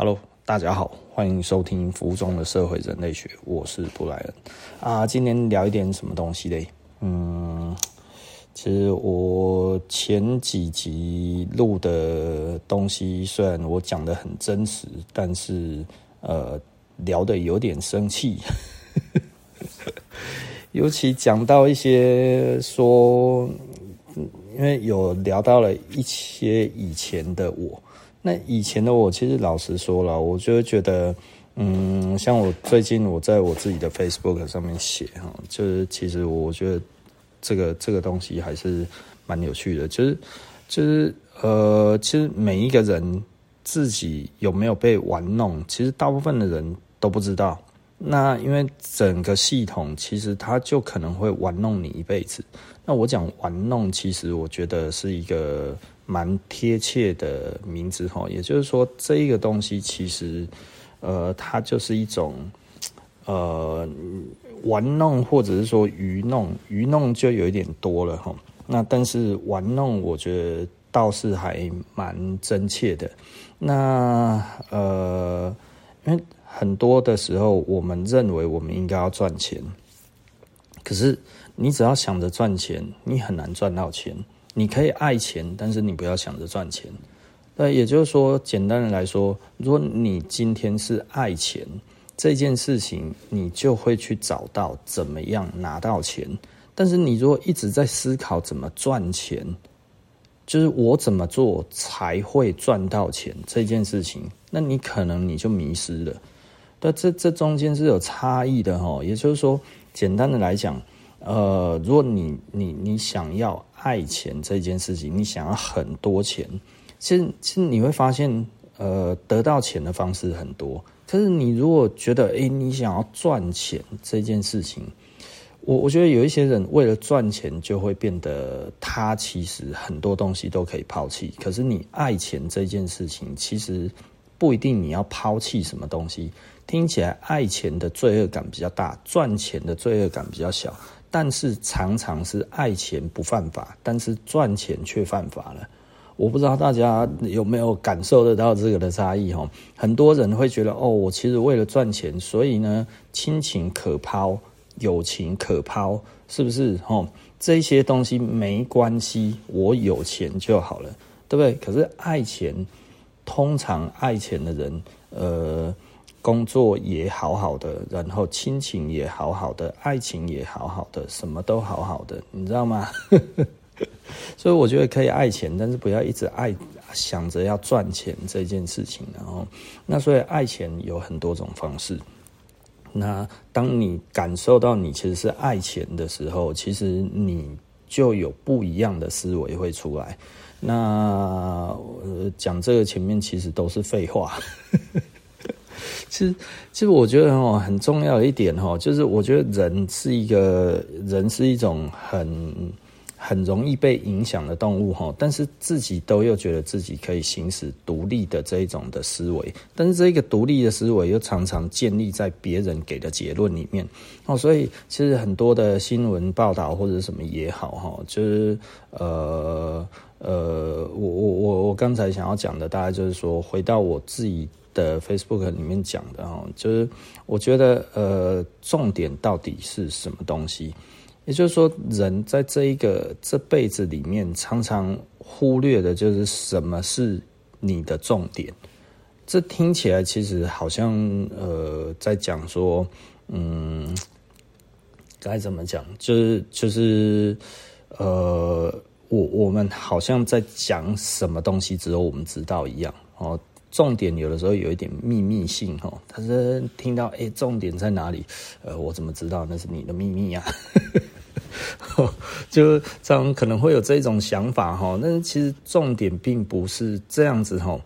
Hello，大家好，欢迎收听《浮中的社会人类学》，我是布莱恩啊。今天聊一点什么东西嘞？嗯，其实我前几集录的东西，虽然我讲得很真实，但是呃，聊得有点生气，尤其讲到一些说，因为有聊到了一些以前的我。那以前的我，其实老实说了，我就会觉得，嗯，像我最近我在我自己的 Facebook 上面写哈，就是其实我觉得这个这个东西还是蛮有趣的，就是就是呃，其实每一个人自己有没有被玩弄，其实大部分的人都不知道。那因为整个系统其实它就可能会玩弄你一辈子。那我讲玩弄，其实我觉得是一个。蛮贴切的名字哈，也就是说，这一个东西其实，呃，它就是一种，呃，玩弄或者是说愚弄，愚弄就有一点多了哈。那但是玩弄，我觉得倒是还蛮真切的。那呃，因为很多的时候，我们认为我们应该要赚钱，可是你只要想着赚钱，你很难赚到钱。你可以爱钱，但是你不要想着赚钱。那也就是说，简单的来说，如果你今天是爱钱这件事情，你就会去找到怎么样拿到钱。但是你如果一直在思考怎么赚钱，就是我怎么做才会赚到钱这件事情，那你可能你就迷失了。但这这中间是有差异的哈。也就是说，简单的来讲。呃，如果你你你想要爱钱这件事情，你想要很多钱，其实其实你会发现，呃，得到钱的方式很多。可是你如果觉得，诶，你想要赚钱这件事情，我我觉得有一些人为了赚钱，就会变得他其实很多东西都可以抛弃。可是你爱钱这件事情，其实不一定你要抛弃什么东西。听起来爱钱的罪恶感比较大，赚钱的罪恶感比较小。但是常常是爱钱不犯法，但是赚钱却犯法了。我不知道大家有没有感受得到这个的差异哈？很多人会觉得哦，我其实为了赚钱，所以呢，亲情可抛，友情可抛，是不是？哈，这些东西没关系，我有钱就好了，对不对？可是爱钱，通常爱钱的人，呃。工作也好好的，然后亲情也好好的，爱情也好好的，什么都好好的，你知道吗？所以我觉得可以爱钱，但是不要一直爱想着要赚钱这件事情。然后，那所以爱钱有很多种方式。那当你感受到你其实是爱钱的时候，其实你就有不一样的思维会出来。那呃，讲这个前面其实都是废话。其实，其实我觉得哦，很重要一点哈，就是我觉得人是一个人是一种很很容易被影响的动物哈，但是自己都又觉得自己可以行使独立的这一种的思维，但是这个独立的思维又常常建立在别人给的结论里面哦，所以其实很多的新闻报道或者什么也好哈，就是呃呃，我我我我刚才想要讲的大概就是说，回到我自己。的 Facebook 里面讲的哈，就是我觉得呃，重点到底是什么东西？也就是说，人在这一个这辈子里面，常常忽略的就是什么是你的重点。这听起来其实好像呃，在讲说，嗯，该怎么讲？就是就是呃，我我们好像在讲什么东西只有我们知道一样哦。重点有的时候有一点秘密性哈，他是听到哎，重点在哪里？呃，我怎么知道那是你的秘密 呀？就这样可能会有这种想法哈，但是其实重点并不是这样子哈。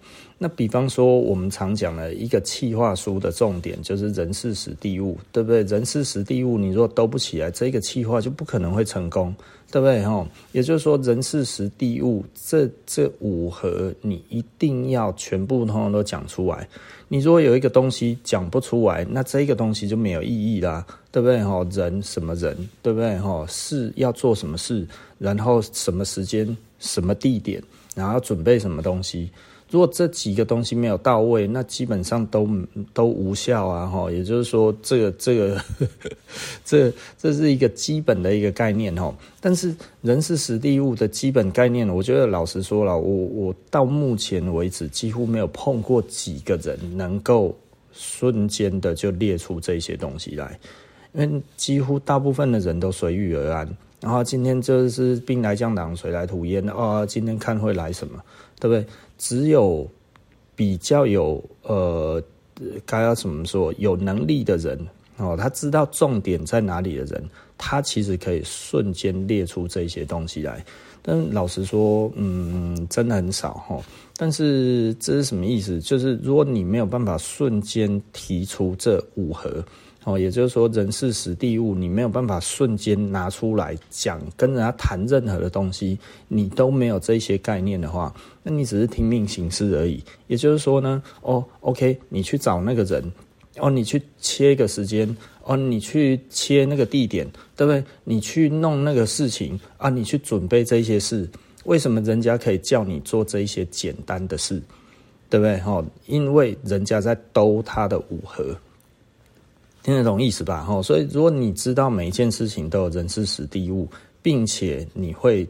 那比方说，我们常讲的一个企划书的重点就是人事时地物，对不对？人事时地物，你如果兜不起来，这个企划就不可能会成功，对不对？哈，也就是说，人事时地物这这五合，你一定要全部通通都讲出来。你如果有一个东西讲不出来，那这个东西就没有意义啦，对不对？哈，人什么人，对不对？哈，事要做什么事，然后什么时间、什么地点，然后准备什么东西。如果这几个东西没有到位，那基本上都都无效啊！哈，也就是说，这个 这个这这是一个基本的一个概念哈。但是人事时地物的基本概念，我觉得老实说了，我我到目前为止几乎没有碰过几个人能够瞬间的就列出这些东西来，因为几乎大部分的人都随遇而安。然后今天就是兵来将挡，水来土掩啊！今天看会来什么，对不对？只有比较有呃，该要怎么说，有能力的人哦，他知道重点在哪里的人，他其实可以瞬间列出这些东西来。但老实说，嗯，真的很少哈。但是这是什么意思？就是如果你没有办法瞬间提出这五盒。哦，也就是说，人事时地物，你没有办法瞬间拿出来讲，跟人家谈任何的东西，你都没有这些概念的话，那你只是听命行事而已。也就是说呢，哦，OK，你去找那个人，哦，你去切一个时间，哦，你去切那个地点，对不对？你去弄那个事情啊，你去准备这些事，为什么人家可以叫你做这一些简单的事，对不对？哦，因为人家在兜他的五合。听得懂意思吧？所以如果你知道每一件事情都有人事时地物，并且你会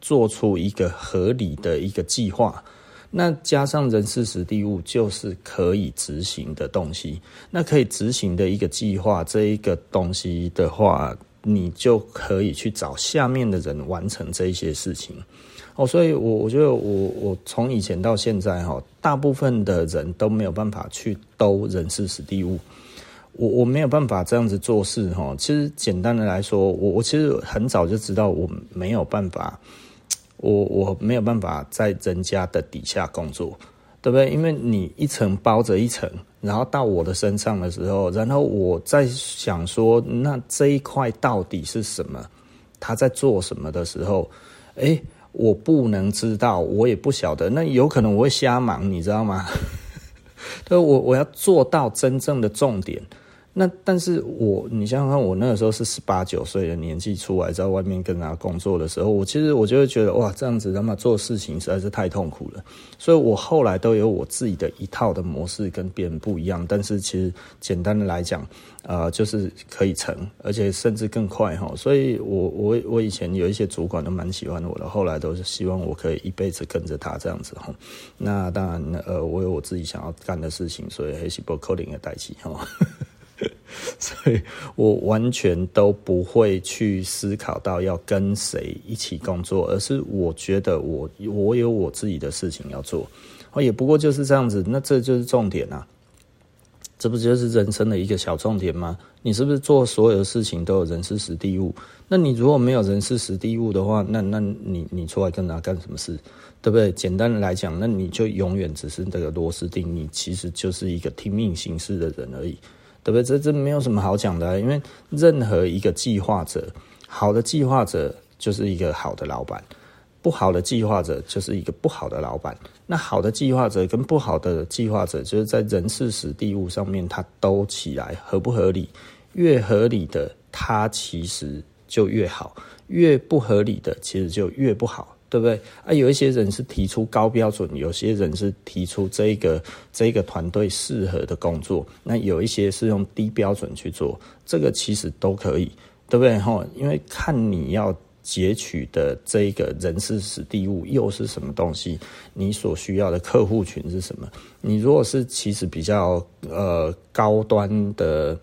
做出一个合理的一个计划，那加上人事时地物就是可以执行的东西。那可以执行的一个计划，这一个东西的话，你就可以去找下面的人完成这一些事情。哦，所以我我觉得我我从以前到现在哈，大部分的人都没有办法去兜人事时地物。我我没有办法这样子做事哈。其实简单的来说，我我其实很早就知道我没有办法，我我没有办法在人家的底下工作，对不对？因为你一层包着一层，然后到我的身上的时候，然后我在想说，那这一块到底是什么？他在做什么的时候，诶，我不能知道，我也不晓得，那有可能我会瞎忙，你知道吗？对，我我要做到真正的重点。那但是我，你想想看，我那个时候是十八九岁的年纪出来，在外面跟人家工作的时候，我其实我就会觉得哇，这样子他妈做事情实在是太痛苦了。所以我后来都有我自己的一套的模式，跟别人不一样。但是其实简单的来讲，呃，就是可以成，而且甚至更快哈。所以我我我以前有一些主管都蛮喜欢我的，后来都是希望我可以一辈子跟着他这样子哈。那当然，呃，我有我自己想要干的事情，所以还是不扣零的代替哈。所以我完全都不会去思考到要跟谁一起工作，而是我觉得我我有我自己的事情要做，哦，也不过就是这样子，那这就是重点啊，这不就是人生的一个小重点吗？你是不是做所有的事情都有人事时地物？那你如果没有人事时地物的话，那那你你出来跟他干什么事？对不对？简单的来讲，那你就永远只是那个螺丝钉，你其实就是一个听命行事的人而已。对不对？这这没有什么好讲的，因为任何一个计划者，好的计划者就是一个好的老板，不好的计划者就是一个不好的老板。那好的计划者跟不好的计划者，就是在人事时地物上面，它都起来合不合理？越合理的，它其实就越好；越不合理的，其实就越不好。对不对啊？有一些人是提出高标准，有些人是提出这个这个团队适合的工作，那有一些是用低标准去做，这个其实都可以，对不对？哈，因为看你要截取的这一个人事史地物又是什么东西，你所需要的客户群是什么？你如果是其实比较呃高端的，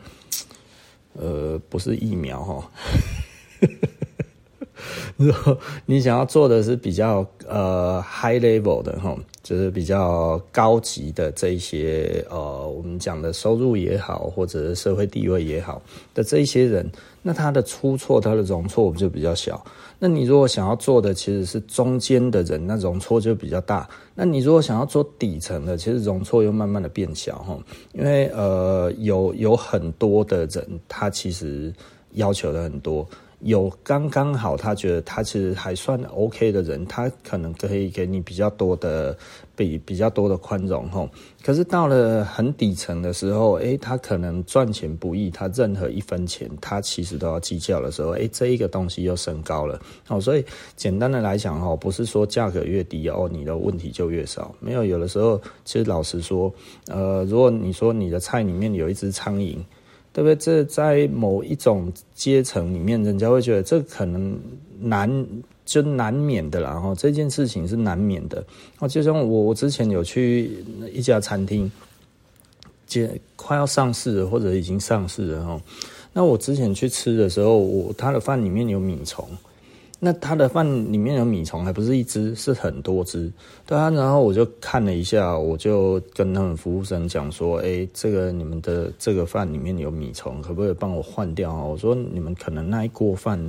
呃，不是疫苗哈。如 果你想要做的是比较呃 high level 的哈，就是比较高级的这一些呃，我们讲的收入也好，或者是社会地位也好的这一些人，那他的出错，他的容错我们就比较小。那你如果想要做的其实是中间的人，那容错就比较大。那你如果想要做底层的，其实容错又慢慢的变小哈，因为呃有有很多的人，他其实要求的很多。有刚刚好，他觉得他其实还算 OK 的人，他可能可以给你比较多的比比较多的宽容吼。可是到了很底层的时候，诶，他可能赚钱不易，他任何一分钱他其实都要计较的时候，诶，这一个东西又升高了哦。所以简单的来讲哈，不是说价格越低哦，你的问题就越少。没有，有的时候其实老实说，呃，如果你说你的菜里面有一只苍蝇。对不对？这在某一种阶层里面，人家会觉得这可能难，就难免的啦。哈，这件事情是难免的。哦，就像我，我之前有去一家餐厅，接快要上市了，或者已经上市了哈。那我之前去吃的时候，我他的饭里面有米虫。那他的饭里面有米虫，还不是一只，是很多只，对啊。然后我就看了一下，我就跟他们服务生讲说：“哎，这个你们的这个饭里面有米虫，可不可以帮我换掉？”我说：“你们可能那一锅饭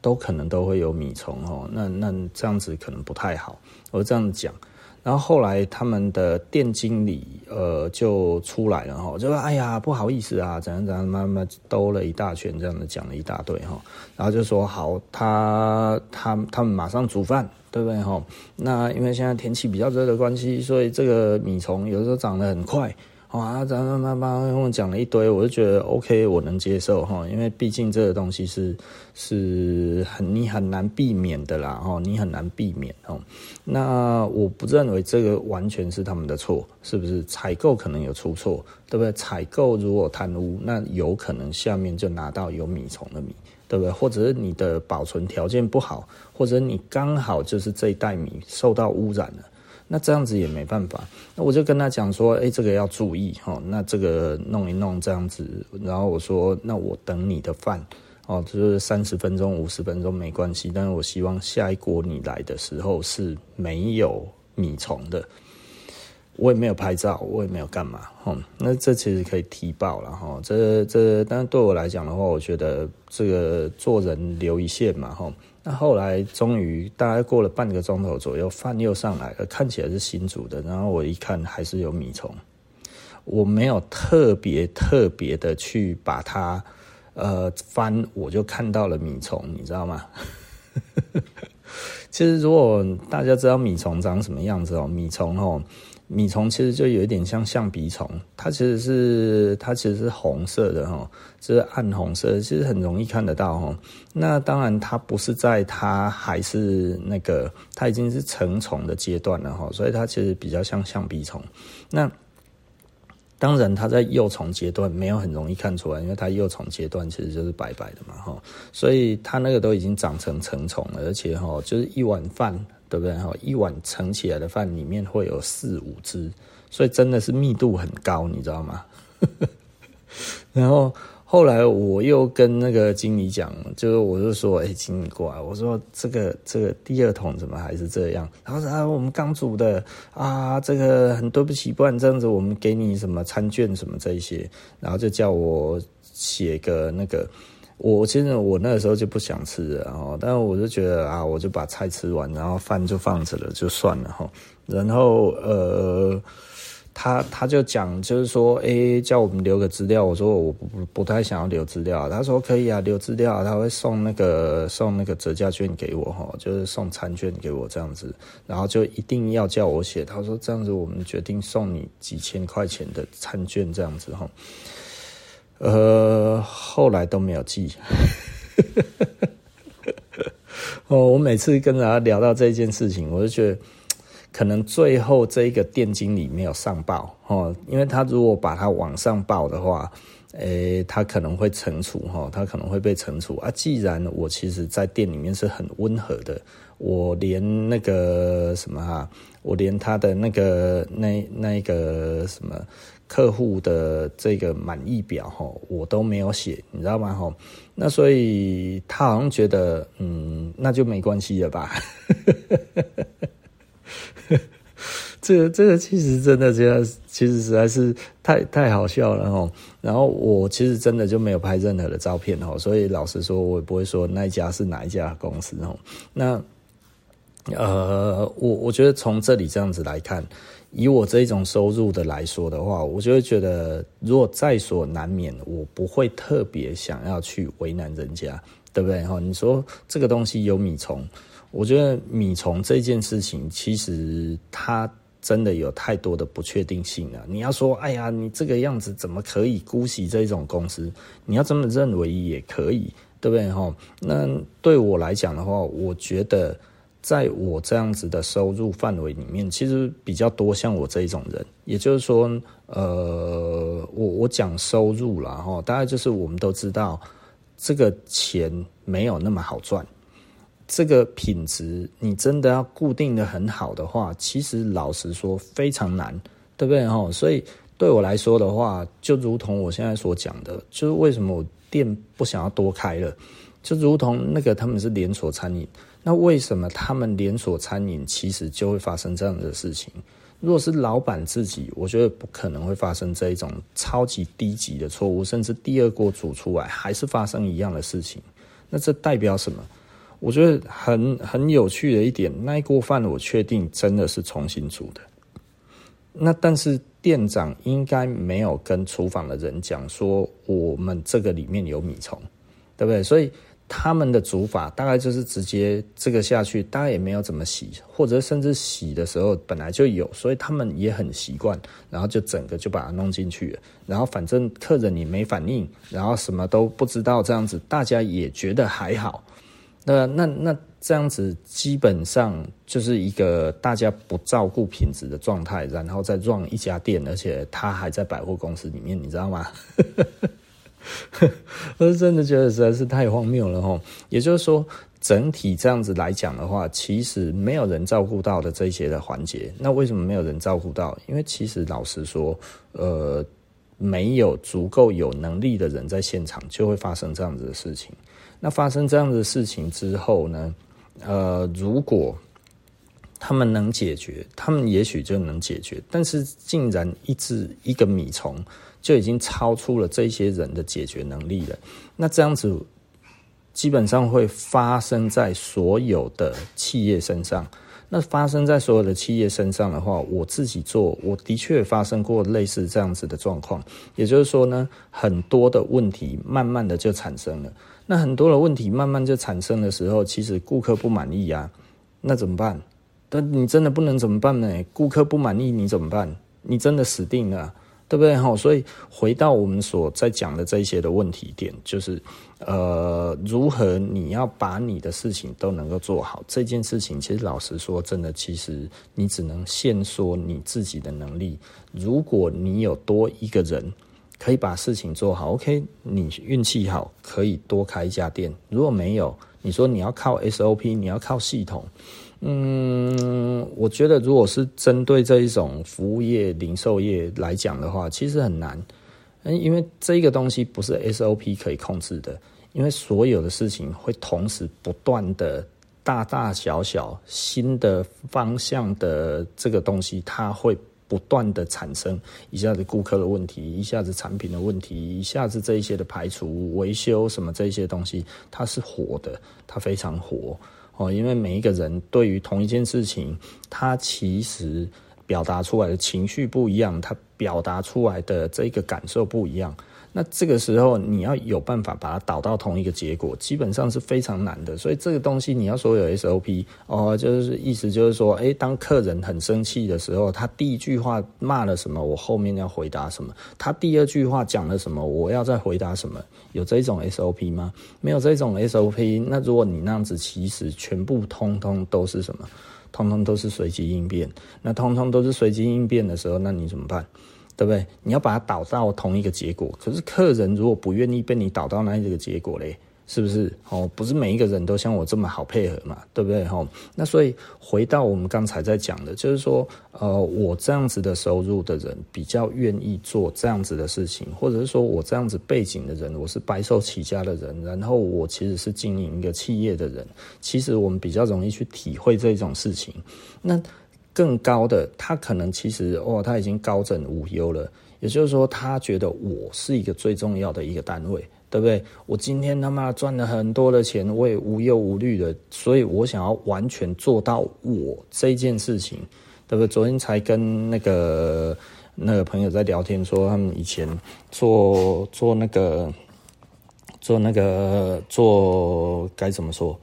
都可能都会有米虫哦，那那这样子可能不太好。”我这样讲。然后后来他们的店经理呃就出来了哈，就说哎呀不好意思啊，怎样怎样，慢慢兜了一大圈，这样的讲了一大堆哈，然后就说好，他他他们马上煮饭，对不对哈？那因为现在天气比较热的关系，所以这个米虫有时候长得很快。哇，咱们妈妈跟我讲了一堆，我就觉得 OK，我能接受哈，因为毕竟这个东西是是很你很难避免的啦哈，你很难避免哦。那我不认为这个完全是他们的错，是不是？采购可能有出错，对不对？采购如果贪污，那有可能下面就拿到有米虫的米，对不对？或者是你的保存条件不好，或者你刚好就是这一袋米受到污染了。那这样子也没办法，那我就跟他讲说，哎，这个要注意哈，那这个弄一弄这样子，然后我说，那我等你的饭哦，就是三十分钟、五十分钟没关系，但是我希望下一锅你来的时候是没有米虫的。我也没有拍照，我也没有干嘛，哈，那这其实可以提报了，哈，这这，但是对我来讲的话，我觉得这个做人留一线嘛，哈。那后来终于大概过了半个钟头左右，饭又上来了，看起来是新煮的，然后我一看还是有米虫，我没有特别特别的去把它呃翻，我就看到了米虫，你知道吗？其实如果大家知道米虫长什么样子哦，米虫哦。米虫其实就有一点像象鼻虫，它其实是它其实是红色的哈，是暗红色，其实很容易看得到哈。那当然它不是在它还是那个它已经是成虫的阶段了哈，所以它其实比较像象鼻虫。那当然它在幼虫阶段没有很容易看出来，因为它幼虫阶段其实就是白白的嘛哈，所以它那个都已经长成成虫了，而且哈就是一碗饭。对不对？哈，一碗盛起来的饭里面会有四五只，所以真的是密度很高，你知道吗？然后后来我又跟那个经理讲，就是我就说，哎，经理过来，我说这个这个第二桶怎么还是这样？然后说啊，我们刚煮的啊，这个很对不起，不然这样子我们给你什么餐券什么这些，然后就叫我写个那个。我其实我那个时候就不想吃了，然后，但是我就觉得啊，我就把菜吃完，然后饭就放着了，就算了哈。然后呃，他他就讲，就是说，哎，叫我们留个资料。我说我不不不太想要留资料。他说可以啊，留资料，他会送那个送那个折价券给我哈，就是送餐券给我这样子。然后就一定要叫我写。他说这样子，我们决定送你几千块钱的餐券这样子哈。呃，后来都没有寄。哦，我每次跟他聊到这件事情，我就觉得可能最后这一个店经理没有上报哦，因为他如果把他往上报的话，诶，他可能会惩处哈，他可能会被惩处啊。既然我其实在店里面是很温和的，我连那个什么哈，我连他的那个那那个什么。客户的这个满意表哈，我都没有写，你知道吗？哈，那所以他好像觉得，嗯，那就没关系了吧？这个这个其实真的这样，其实实在是太太好笑了哈。然后我其实真的就没有拍任何的照片哈，所以老实说，我也不会说那一家是哪一家公司哈。那呃，我我觉得从这里这样子来看。以我这种收入的来说的话，我就会觉得，如果在所难免，我不会特别想要去为难人家。对不对？哈，你说这个东西有米虫，我觉得米虫这件事情其实它真的有太多的不确定性了。你要说，哎呀，你这个样子怎么可以姑息这种公司？你要这么认为也可以，对不对？哈，那对我来讲的话，我觉得。在我这样子的收入范围里面，其实比较多像我这一种人，也就是说，呃，我我讲收入啦哈，大概就是我们都知道，这个钱没有那么好赚，这个品质你真的要固定的很好的话，其实老实说非常难，对不对哈？所以对我来说的话，就如同我现在所讲的，就是为什么我店不想要多开了，就如同那个他们是连锁餐饮。那为什么他们连锁餐饮其实就会发生这样的事情？如果是老板自己，我觉得不可能会发生这一种超级低级的错误，甚至第二锅煮出来还是发生一样的事情。那这代表什么？我觉得很很有趣的一点，那一锅饭我确定真的是重新煮的。那但是店长应该没有跟厨房的人讲说我们这个里面有米虫，对不对？所以。他们的煮法大概就是直接这个下去，大概也没有怎么洗，或者甚至洗的时候本来就有，所以他们也很习惯，然后就整个就把它弄进去了。然后反正客人你没反应，然后什么都不知道，这样子大家也觉得还好。那那那这样子基本上就是一个大家不照顾品质的状态，然后再 run 一家店，而且他还在百货公司里面，你知道吗？我是真的觉得实在是太荒谬了齁。也就是说，整体这样子来讲的话，其实没有人照顾到的这些的环节。那为什么没有人照顾到？因为其实老实说，呃，没有足够有能力的人在现场，就会发生这样子的事情。那发生这样子的事情之后呢，呃，如果他们能解决，他们也许就能解决。但是竟然一只一个米虫。就已经超出了这些人的解决能力了。那这样子基本上会发生在所有的企业身上。那发生在所有的企业身上的话，我自己做，我的确发生过类似这样子的状况。也就是说呢，很多的问题慢慢的就产生了。那很多的问题慢慢就产生的时候，其实顾客不满意啊，那怎么办？但你真的不能怎么办呢？顾客不满意你怎么办？你真的死定了。对不对？哈，所以回到我们所在讲的这一些的问题点，就是，呃，如何你要把你的事情都能够做好这件事情，其实老实说，真的，其实你只能限缩你自己的能力。如果你有多一个人可以把事情做好，OK，你运气好，可以多开一家店。如果没有，你说你要靠 SOP，你要靠系统。嗯，我觉得如果是针对这一种服务业、零售业来讲的话，其实很难，因为这个东西不是 SOP 可以控制的，因为所有的事情会同时不断的大大小小新的方向的这个东西，它会不断的产生，一下子顾客的问题，一下子产品的问题，一下子这一些的排除、维修什么这些东西，它是活的，它非常活。哦，因为每一个人对于同一件事情，他其实表达出来的情绪不一样，他表达出来的这个感受不一样。那这个时候你要有办法把它导到同一个结果，基本上是非常难的。所以这个东西你要说有 SOP 哦，就是意思就是说，诶，当客人很生气的时候，他第一句话骂了什么，我后面要回答什么；他第二句话讲了什么，我要再回答什么。有这种 SOP 吗？没有这种 SOP。那如果你那样子，其实全部通通都是什么？通通都是随机应变。那通通都是随机应变的时候，那你怎么办？对不对？你要把它导到同一个结果，可是客人如果不愿意被你导到那一个结果嘞，是不是？哦，不是每一个人都像我这么好配合嘛，对不对？哦，那所以回到我们刚才在讲的，就是说，呃，我这样子的收入的人比较愿意做这样子的事情，或者是说我这样子背景的人，我是白手起家的人，然后我其实是经营一个企业的人，其实我们比较容易去体会这种事情。那。更高的，他可能其实哦，他已经高枕无忧了。也就是说，他觉得我是一个最重要的一个单位，对不对？我今天他妈赚了很多的钱，我也无忧无虑的，所以我想要完全做到我这件事情，对不对？昨天才跟那个那个朋友在聊天，说他们以前做做那个。做那个做该怎么说？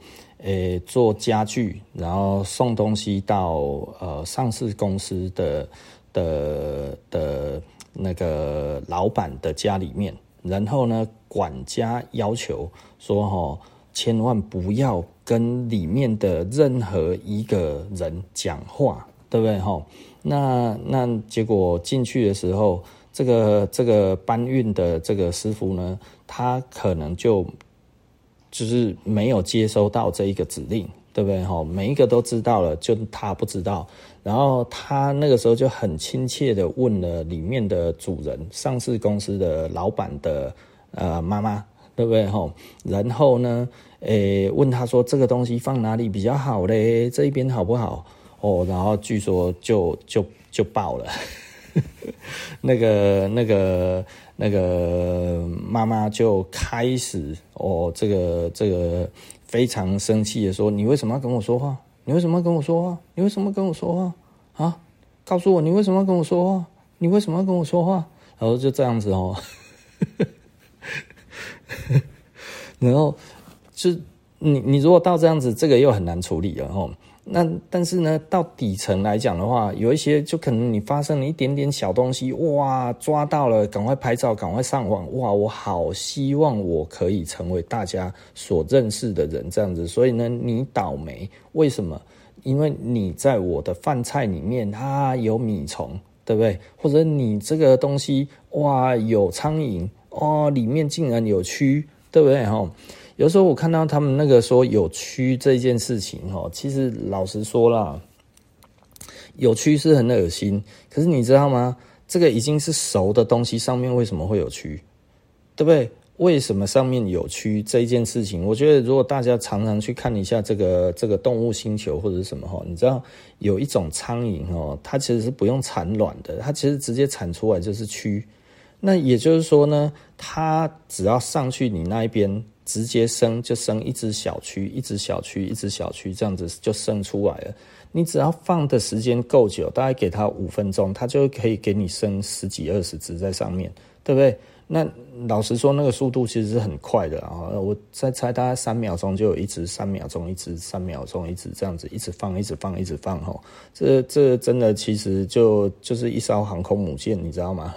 诶，做家具，然后送东西到呃上市公司的的的那个老板的家里面，然后呢，管家要求说哈，千万不要跟里面的任何一个人讲话，对不对哈？那那结果进去的时候，这个这个搬运的这个师傅呢，他可能就。就是没有接收到这一个指令，对不对？哈，每一个都知道了，就他不知道。然后他那个时候就很亲切的问了里面的主人，上市公司的老板的呃妈妈，对不对？哈，然后呢，诶，问他说这个东西放哪里比较好嘞？这一边好不好？哦，然后据说就就就爆了，那个那个。那个妈妈就开始哦，这个这个非常生气的说：“你为什么要跟我说话？你为什么要跟我说话？你为什么要跟我说话？啊，告诉我你为什么要跟我说话？你为什么要跟我说话？”然后就这样子哦，然后就你你如果到这样子，这个又很难处理了哦。那但是呢，到底层来讲的话，有一些就可能你发生了一点点小东西，哇，抓到了，赶快拍照，赶快上网，哇，我好希望我可以成为大家所认识的人，这样子。所以呢，你倒霉，为什么？因为你在我的饭菜里面啊有米虫，对不对？或者你这个东西哇有苍蝇，哦，里面竟然有蛆，对不对？哈。有时候我看到他们那个说有蛆这件事情，哈，其实老实说啦，有蛆是很恶心。可是你知道吗？这个已经是熟的东西，上面为什么会有蛆？对不对？为什么上面有蛆这一件事情？我觉得如果大家常常去看一下这个这个动物星球或者是什么哈，你知道有一种苍蝇哦，它其实是不用产卵的，它其实直接产出来就是蛆。那也就是说呢，它只要上去你那一边。直接生就生一只小蛆，一只小蛆，一只小蛆，这样子就生出来了。你只要放的时间够久，大概给它五分钟，它就可以给你生十几二十只在上面，对不对？那老实说，那个速度其实是很快的啊！我再猜，大概三秒钟就有一只，三秒钟一只，三秒钟一只，这样子一直放，一直放，一直放，吼！这这真的其实就就是一艘航空母舰，你知道吗？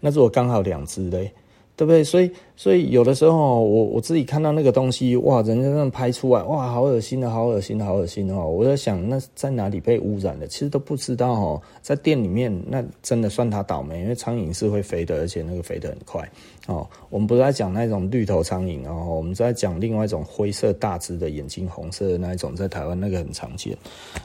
那如果刚好两只嘞？对不对？所以，所以有的时候，我我自己看到那个东西，哇，人家这样拍出来，哇，好恶心的，好恶心的，好恶心的哦！我在想，那在哪里被污染的？其实都不知道哦。在店里面，那真的算他倒霉，因为苍蝇是会飞的，而且那个飞得很快哦。我们不是在讲那种绿头苍蝇哦，我们在讲另外一种灰色大只的，眼睛红色的那一种，在台湾那个很常见。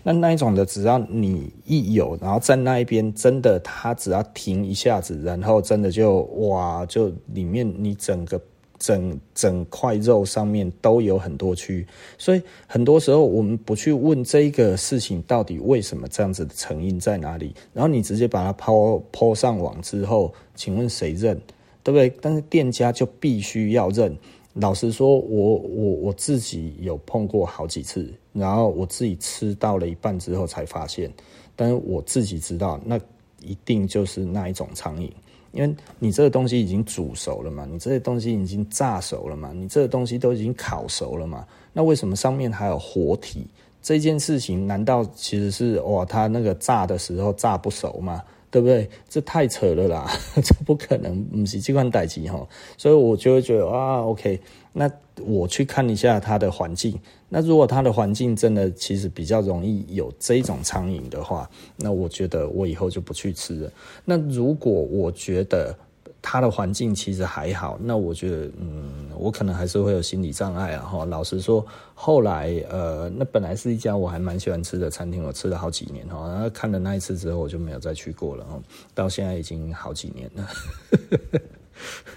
那那一种的，只要你一有，然后在那一边，真的，它只要停一下子，然后真的就哇，就你。里面你整个整整块肉上面都有很多蛆，所以很多时候我们不去问这个事情到底为什么这样子的成因在哪里，然后你直接把它抛抛上网之后，请问谁认？对不对？但是店家就必须要认。老实说，我我我自己有碰过好几次，然后我自己吃到了一半之后才发现，但是我自己知道那一定就是那一种苍蝇。因为你这个东西已经煮熟了嘛，你这些东西已经炸熟了嘛，你这个东西都已经烤熟了嘛，那为什么上面还有活体？这件事情难道其实是哇，它那个炸的时候炸不熟吗？对不对？这太扯了啦，这不可能，不是这款代机哈。所以我就会觉得啊，OK，那我去看一下它的环境。那如果它的环境真的其实比较容易有这种苍蝇的话，那我觉得我以后就不去吃了。那如果我觉得它的环境其实还好，那我觉得嗯，我可能还是会有心理障碍啊。哈，老实说，后来呃，那本来是一家我还蛮喜欢吃的餐厅，我吃了好几年哈。然后看了那一次之后，我就没有再去过了。到现在已经好几年了。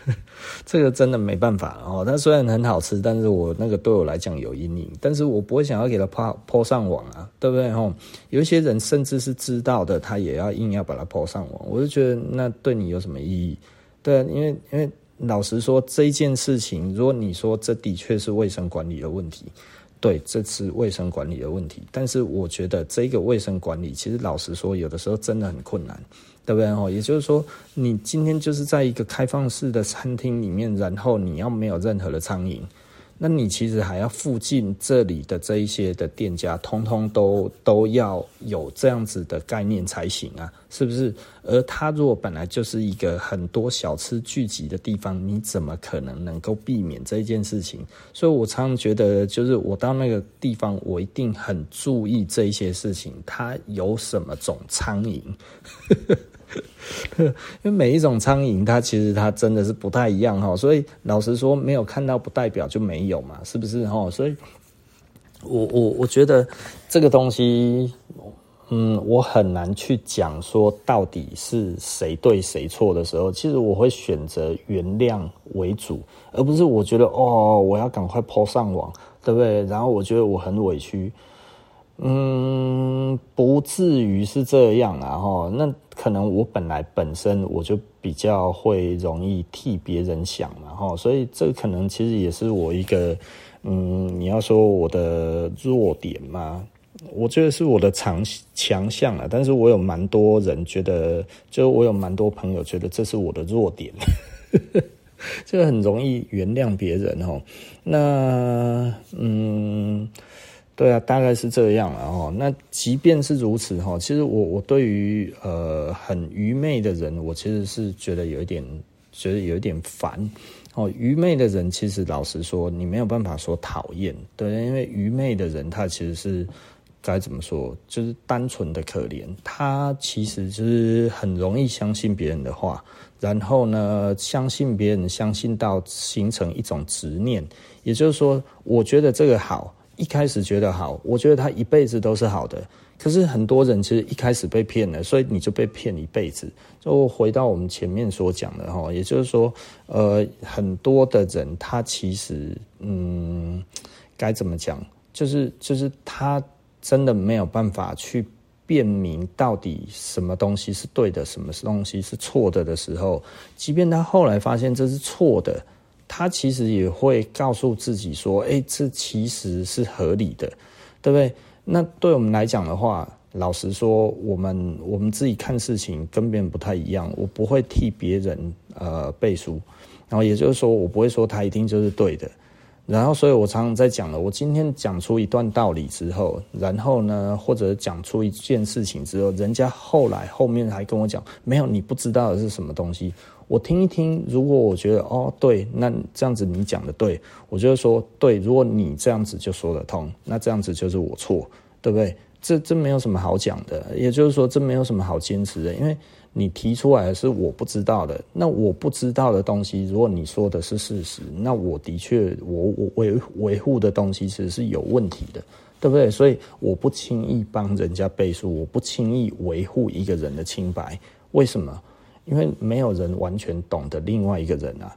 这个真的没办法哦。它虽然很好吃，但是我那个对我来讲有阴影。但是我不会想要给它抛抛上网啊，对不对？吼，有一些人甚至是知道的，他也要硬要把它抛上网。我就觉得那对你有什么意义？对，因为因为老实说，这件事情，如果你说这的确是卫生管理的问题，对，这是卫生管理的问题。但是我觉得这个卫生管理，其实老实说，有的时候真的很困难。对不对？哦，也就是说，你今天就是在一个开放式的餐厅里面，然后你要没有任何的苍蝇。那你其实还要附近这里的这一些的店家，通通都都要有这样子的概念才行啊，是不是？而它如果本来就是一个很多小吃聚集的地方，你怎么可能能够避免这一件事情？所以我常常觉得，就是我到那个地方，我一定很注意这一些事情，它有什么种苍蝇。因为每一种苍蝇，它其实它真的是不太一样哈，所以老实说，没有看到不代表就没有嘛，是不是哈？所以我我我觉得这个东西，嗯，我很难去讲说到底是谁对谁错的时候，其实我会选择原谅为主，而不是我觉得哦，我要赶快抛上网，对不对？然后我觉得我很委屈。嗯，不至于是这样啊，哈。那可能我本来本身我就比较会容易替别人想嘛，哈。所以这可能其实也是我一个，嗯，你要说我的弱点嘛，我觉得是我的强强项啊。但是我有蛮多人觉得，就我有蛮多朋友觉得这是我的弱点，这个很容易原谅别人哈。那嗯。对啊，大概是这样了哦。那即便是如此哈，其实我我对于呃很愚昧的人，我其实是觉得有一点觉得有一点烦哦。愚昧的人其实老实说，你没有办法说讨厌，对，因为愚昧的人他其实是该怎么说，就是单纯的可怜。他其实就是很容易相信别人的话，然后呢，相信别人，相信到形成一种执念。也就是说，我觉得这个好。一开始觉得好，我觉得他一辈子都是好的。可是很多人其实一开始被骗了，所以你就被骗一辈子。就回到我们前面所讲的哈，也就是说，呃，很多的人他其实，嗯，该怎么讲？就是就是他真的没有办法去辨明到底什么东西是对的，什么东西是错的的时候，即便他后来发现这是错的。他其实也会告诉自己说：“哎，这其实是合理的，对不对？”那对我们来讲的话，老实说，我们我们自己看事情跟别人不太一样。我不会替别人呃背书，然后也就是说，我不会说他一定就是对的。然后，所以我常常在讲了，我今天讲出一段道理之后，然后呢，或者讲出一件事情之后，人家后来后面还跟我讲，没有，你不知道的是什么东西。我听一听，如果我觉得哦对，那这样子你讲的对，我就说对。如果你这样子就说得通，那这样子就是我错，对不对？这这没有什么好讲的，也就是说这没有什么好坚持的，因为你提出来是我不知道的，那我不知道的东西，如果你说的是事实，那我的确我我维维护的东西其实是有问题的，对不对？所以我不轻易帮人家背书，我不轻易维护一个人的清白，为什么？因为没有人完全懂得另外一个人啊，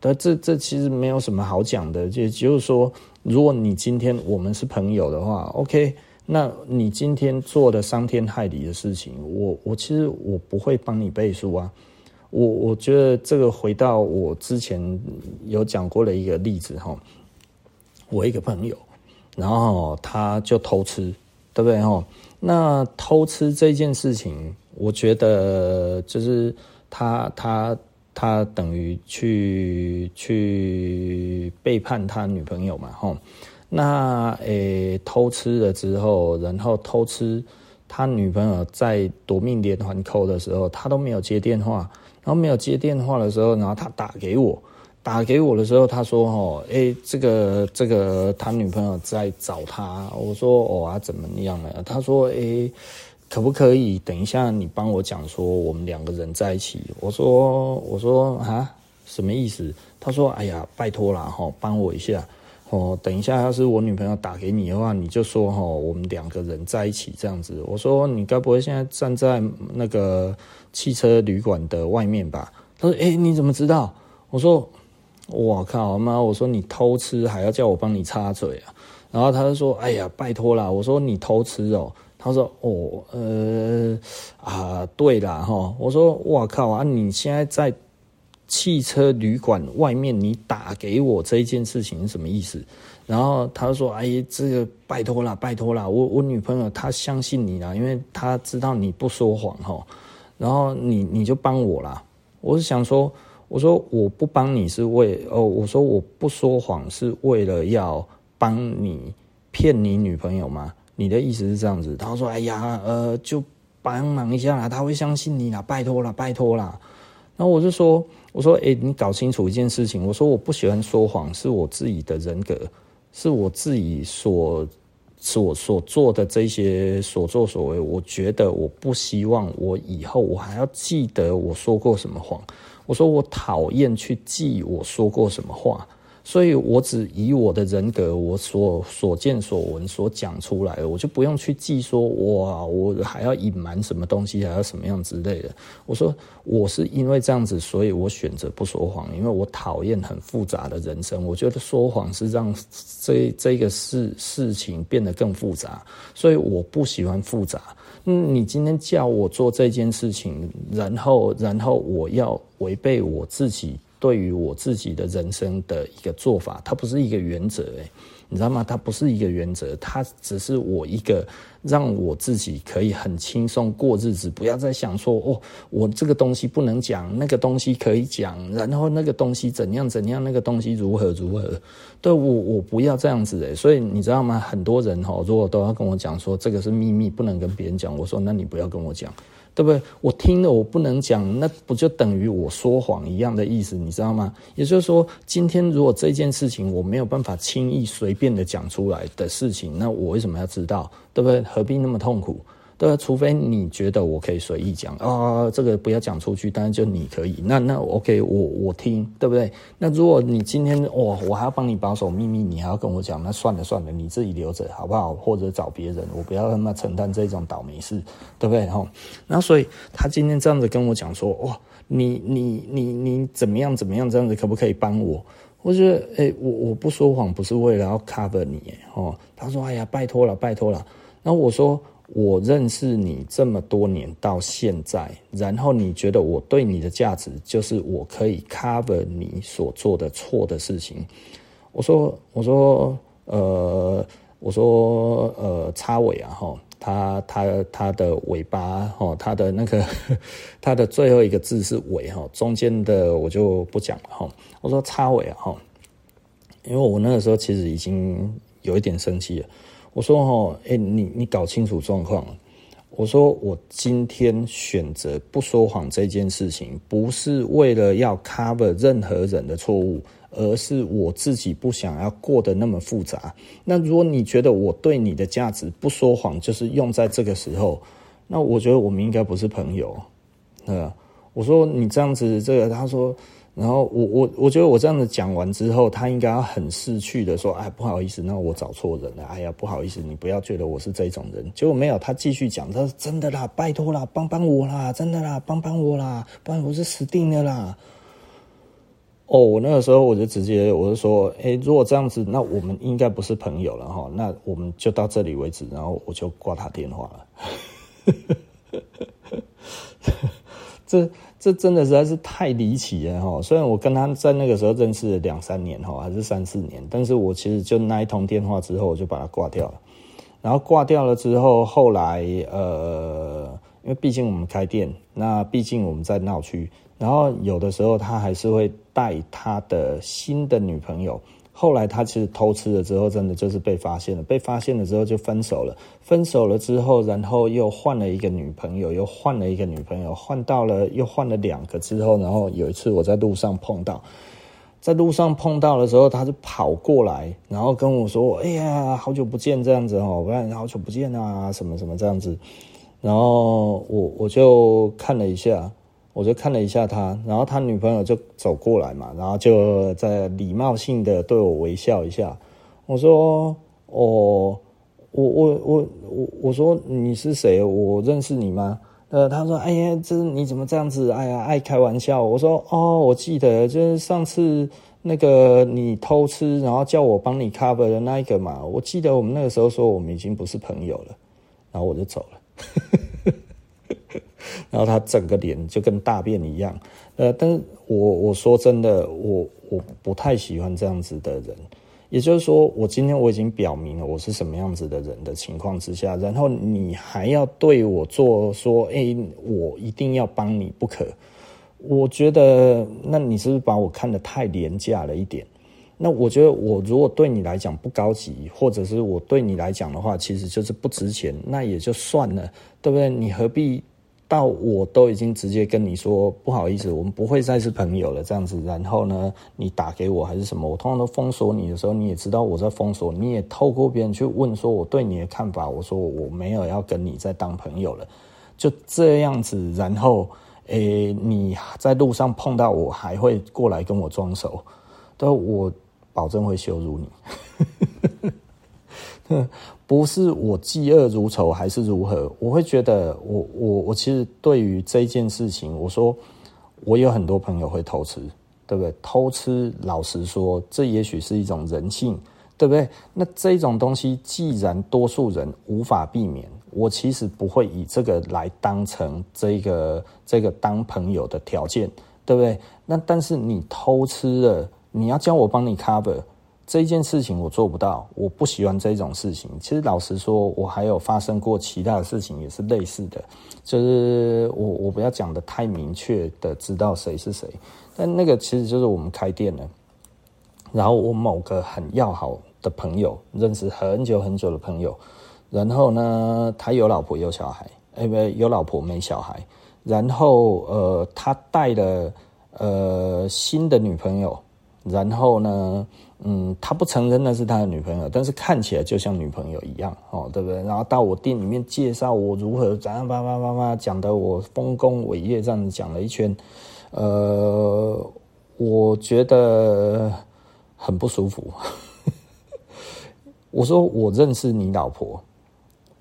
但这这其实没有什么好讲的，就就是说，如果你今天我们是朋友的话，OK，那你今天做的伤天害理的事情，我我其实我不会帮你背书啊，我我觉得这个回到我之前有讲过的一个例子哈，我一个朋友，然后他就偷吃，对不对哈？那偷吃这件事情。我觉得就是他他他等于去去背叛他女朋友嘛，吼。那诶、偷吃了之后，然后偷吃他女朋友在夺命连环扣的时候，他都没有接电话。然后没有接电话的时候，然后他打给我，打给我的时候，他说：“哦，诶，这个这个他女朋友在找他。”我说：“哦啊，怎么样了？”他说：“诶。”可不可以等一下你帮我讲说我们两个人在一起？我说我说啊，什么意思？他说哎呀，拜托啦哈，帮我一下哦。等一下要是我女朋友打给你的话，你就说哈，我们两个人在一起这样子。我说你该不会现在站在那个汽车旅馆的外面吧？他说哎，你怎么知道？我说我靠妈！我说你偷吃还要叫我帮你插嘴啊？然后他就说哎呀，拜托啦！我说你偷吃哦。他说：“哦，呃，啊，对啦，哈。”我说：“哇靠啊！你现在在汽车旅馆外面，你打给我这一件事情是什么意思？”然后他说：“哎，这个拜托啦，拜托啦，我我女朋友她相信你啦，因为她知道你不说谎哈。”然后你你就帮我啦。我是想说，我说我不帮你是为哦，我说我不说谎是为了要帮你骗你女朋友吗？你的意思是这样子？他说：“哎呀，呃，就帮忙一下啦，他会相信你啦，拜托啦，拜托啦。”然后我就说：“我说，哎，你搞清楚一件事情。我说我不喜欢说谎，是我自己的人格，是我自己所所所做的这些所作所为。我觉得我不希望我以后我还要记得我说过什么谎。”我说我讨厌去记我说过什么话，所以我只以我的人格，我所所见所闻所讲出来，我就不用去记说哇，我还要隐瞒什么东西，还要什么样之类的。我说我是因为这样子，所以我选择不说谎，因为我讨厌很复杂的人生。我觉得说谎是让这这个事事情变得更复杂，所以我不喜欢复杂。嗯，你今天叫我做这件事情，然后，然后我要违背我自己对于我自己的人生的一个做法，它不是一个原则，诶。你知道吗？它不是一个原则，它只是我一个让我自己可以很轻松过日子，不要再想说哦，我这个东西不能讲，那个东西可以讲，然后那个东西怎样怎样，那个东西如何如何。对，我我不要这样子诶。所以你知道吗？很多人哈，如果都要跟我讲说这个是秘密，不能跟别人讲，我说那你不要跟我讲。对不对？我听了我不能讲，那不就等于我说谎一样的意思，你知道吗？也就是说，今天如果这件事情我没有办法轻易随便的讲出来的事情，那我为什么要知道？对不对？何必那么痛苦？对，除非你觉得我可以随意讲啊、哦，这个不要讲出去，但是就你可以，那那 OK，我我听，对不对？那如果你今天哇、哦，我还要帮你保守秘密，你还要跟我讲，那算了算了，你自己留着好不好？或者找别人，我不要他妈承担这种倒霉事，对不对？哈，那所以他今天这样子跟我讲说，哇，你你你你怎么样怎么样这样子，可不可以帮我？我觉得，哎，我我不说谎不是为了要 cover 你，哦，他说，哎呀，拜托了，拜托了，然后我说。我认识你这么多年到现在，然后你觉得我对你的价值就是我可以 cover 你所做的错的事情。我说，我说，呃，我说，呃，插尾啊，哈，它它它的尾巴，哈，它的那个 它的最后一个字是尾，哈，中间的我就不讲了，哈。我说插尾啊，哈，因为我那个时候其实已经有一点生气了。我说哈，哎，你你搞清楚状况。我说我今天选择不说谎这件事情，不是为了要 cover 任何人的错误，而是我自己不想要过得那么复杂。那如果你觉得我对你的价值不说谎就是用在这个时候，那我觉得我们应该不是朋友。呃，我说你这样子，这个他说。然后我我我觉得我这样子讲完之后，他应该要很识趣的说：“哎，不好意思，那我找错人了。哎呀，不好意思，你不要觉得我是这种人。”结果没有，他继续讲：“他说真的啦，拜托啦，帮帮我啦，真的啦，帮帮我啦，不然我是死定了啦。”哦，我那个时候我就直接我就说：“哎，如果这样子，那我们应该不是朋友了哈。那我们就到这里为止。”然后我就挂他电话了。这这真的实在是太离奇了哈！虽然我跟他在那个时候认识了两三年哈，还是三四年，但是我其实就那一通电话之后，我就把他挂掉了。然后挂掉了之后，后来呃，因为毕竟我们开店，那毕竟我们在闹区，然后有的时候他还是会带他的新的女朋友。后来他其实偷吃了之后，真的就是被发现了。被发现了之后就分手了。分手了之后，然后又换了一个女朋友，又换了一个女朋友，换到了又换了两个之后，然后有一次我在路上碰到，在路上碰到的时候，他就跑过来，然后跟我说：“哎呀，好久不见，这样子哦，不然好久不见啊，什么什么这样子。”然后我我就看了一下。我就看了一下他，然后他女朋友就走过来嘛，然后就在礼貌性的对我微笑一下。我说：“哦，我我我我我说你是谁？我认识你吗？”呃，他说：“哎呀，这你怎么这样子？哎呀，爱开玩笑。”我说：“哦，我记得就是上次那个你偷吃，然后叫我帮你 cover 的那一个嘛。我记得我们那个时候说我们已经不是朋友了，然后我就走了。”然后他整个脸就跟大便一样，呃，但是我我说真的，我我不太喜欢这样子的人，也就是说，我今天我已经表明了我是什么样子的人的情况之下，然后你还要对我做说，哎、我一定要帮你不可。我觉得，那你是不是把我看得太廉价了一点？那我觉得，我如果对你来讲不高级，或者是我对你来讲的话，其实就是不值钱，那也就算了，对不对？你何必？到我都已经直接跟你说不好意思，我们不会再是朋友了，这样子。然后呢，你打给我还是什么，我通常都封锁你的时候，你也知道我在封锁，你也透过别人去问说我对你的看法，我说我没有要跟你再当朋友了，就这样子。然后，诶、你在路上碰到我还会过来跟我装熟，都我保证会羞辱你。不是我嫉恶如仇还是如何？我会觉得我，我我其实对于这件事情，我说我有很多朋友会偷吃，对不对？偷吃，老实说，这也许是一种人性，对不对？那这种东西，既然多数人无法避免，我其实不会以这个来当成这个这个当朋友的条件，对不对？那但是你偷吃了，你要叫我帮你 cover。这件事情我做不到，我不喜欢这种事情。其实老实说，我还有发生过其他的事情，也是类似的。就是我我不要讲得太明确的知道谁是谁，但那个其实就是我们开店了，然后我某个很要好的朋友，认识很久很久的朋友，然后呢，他有老婆有小孩，哎不有老婆没小孩，然后呃他带了呃新的女朋友，然后呢。嗯，他不承认那是他的女朋友，但是看起来就像女朋友一样，哦，对不对？然后到我店里面介绍我如何怎样叭叭叭叭讲的我丰功伟业这样子讲了一圈，呃，我觉得很不舒服。我说我认识你老婆，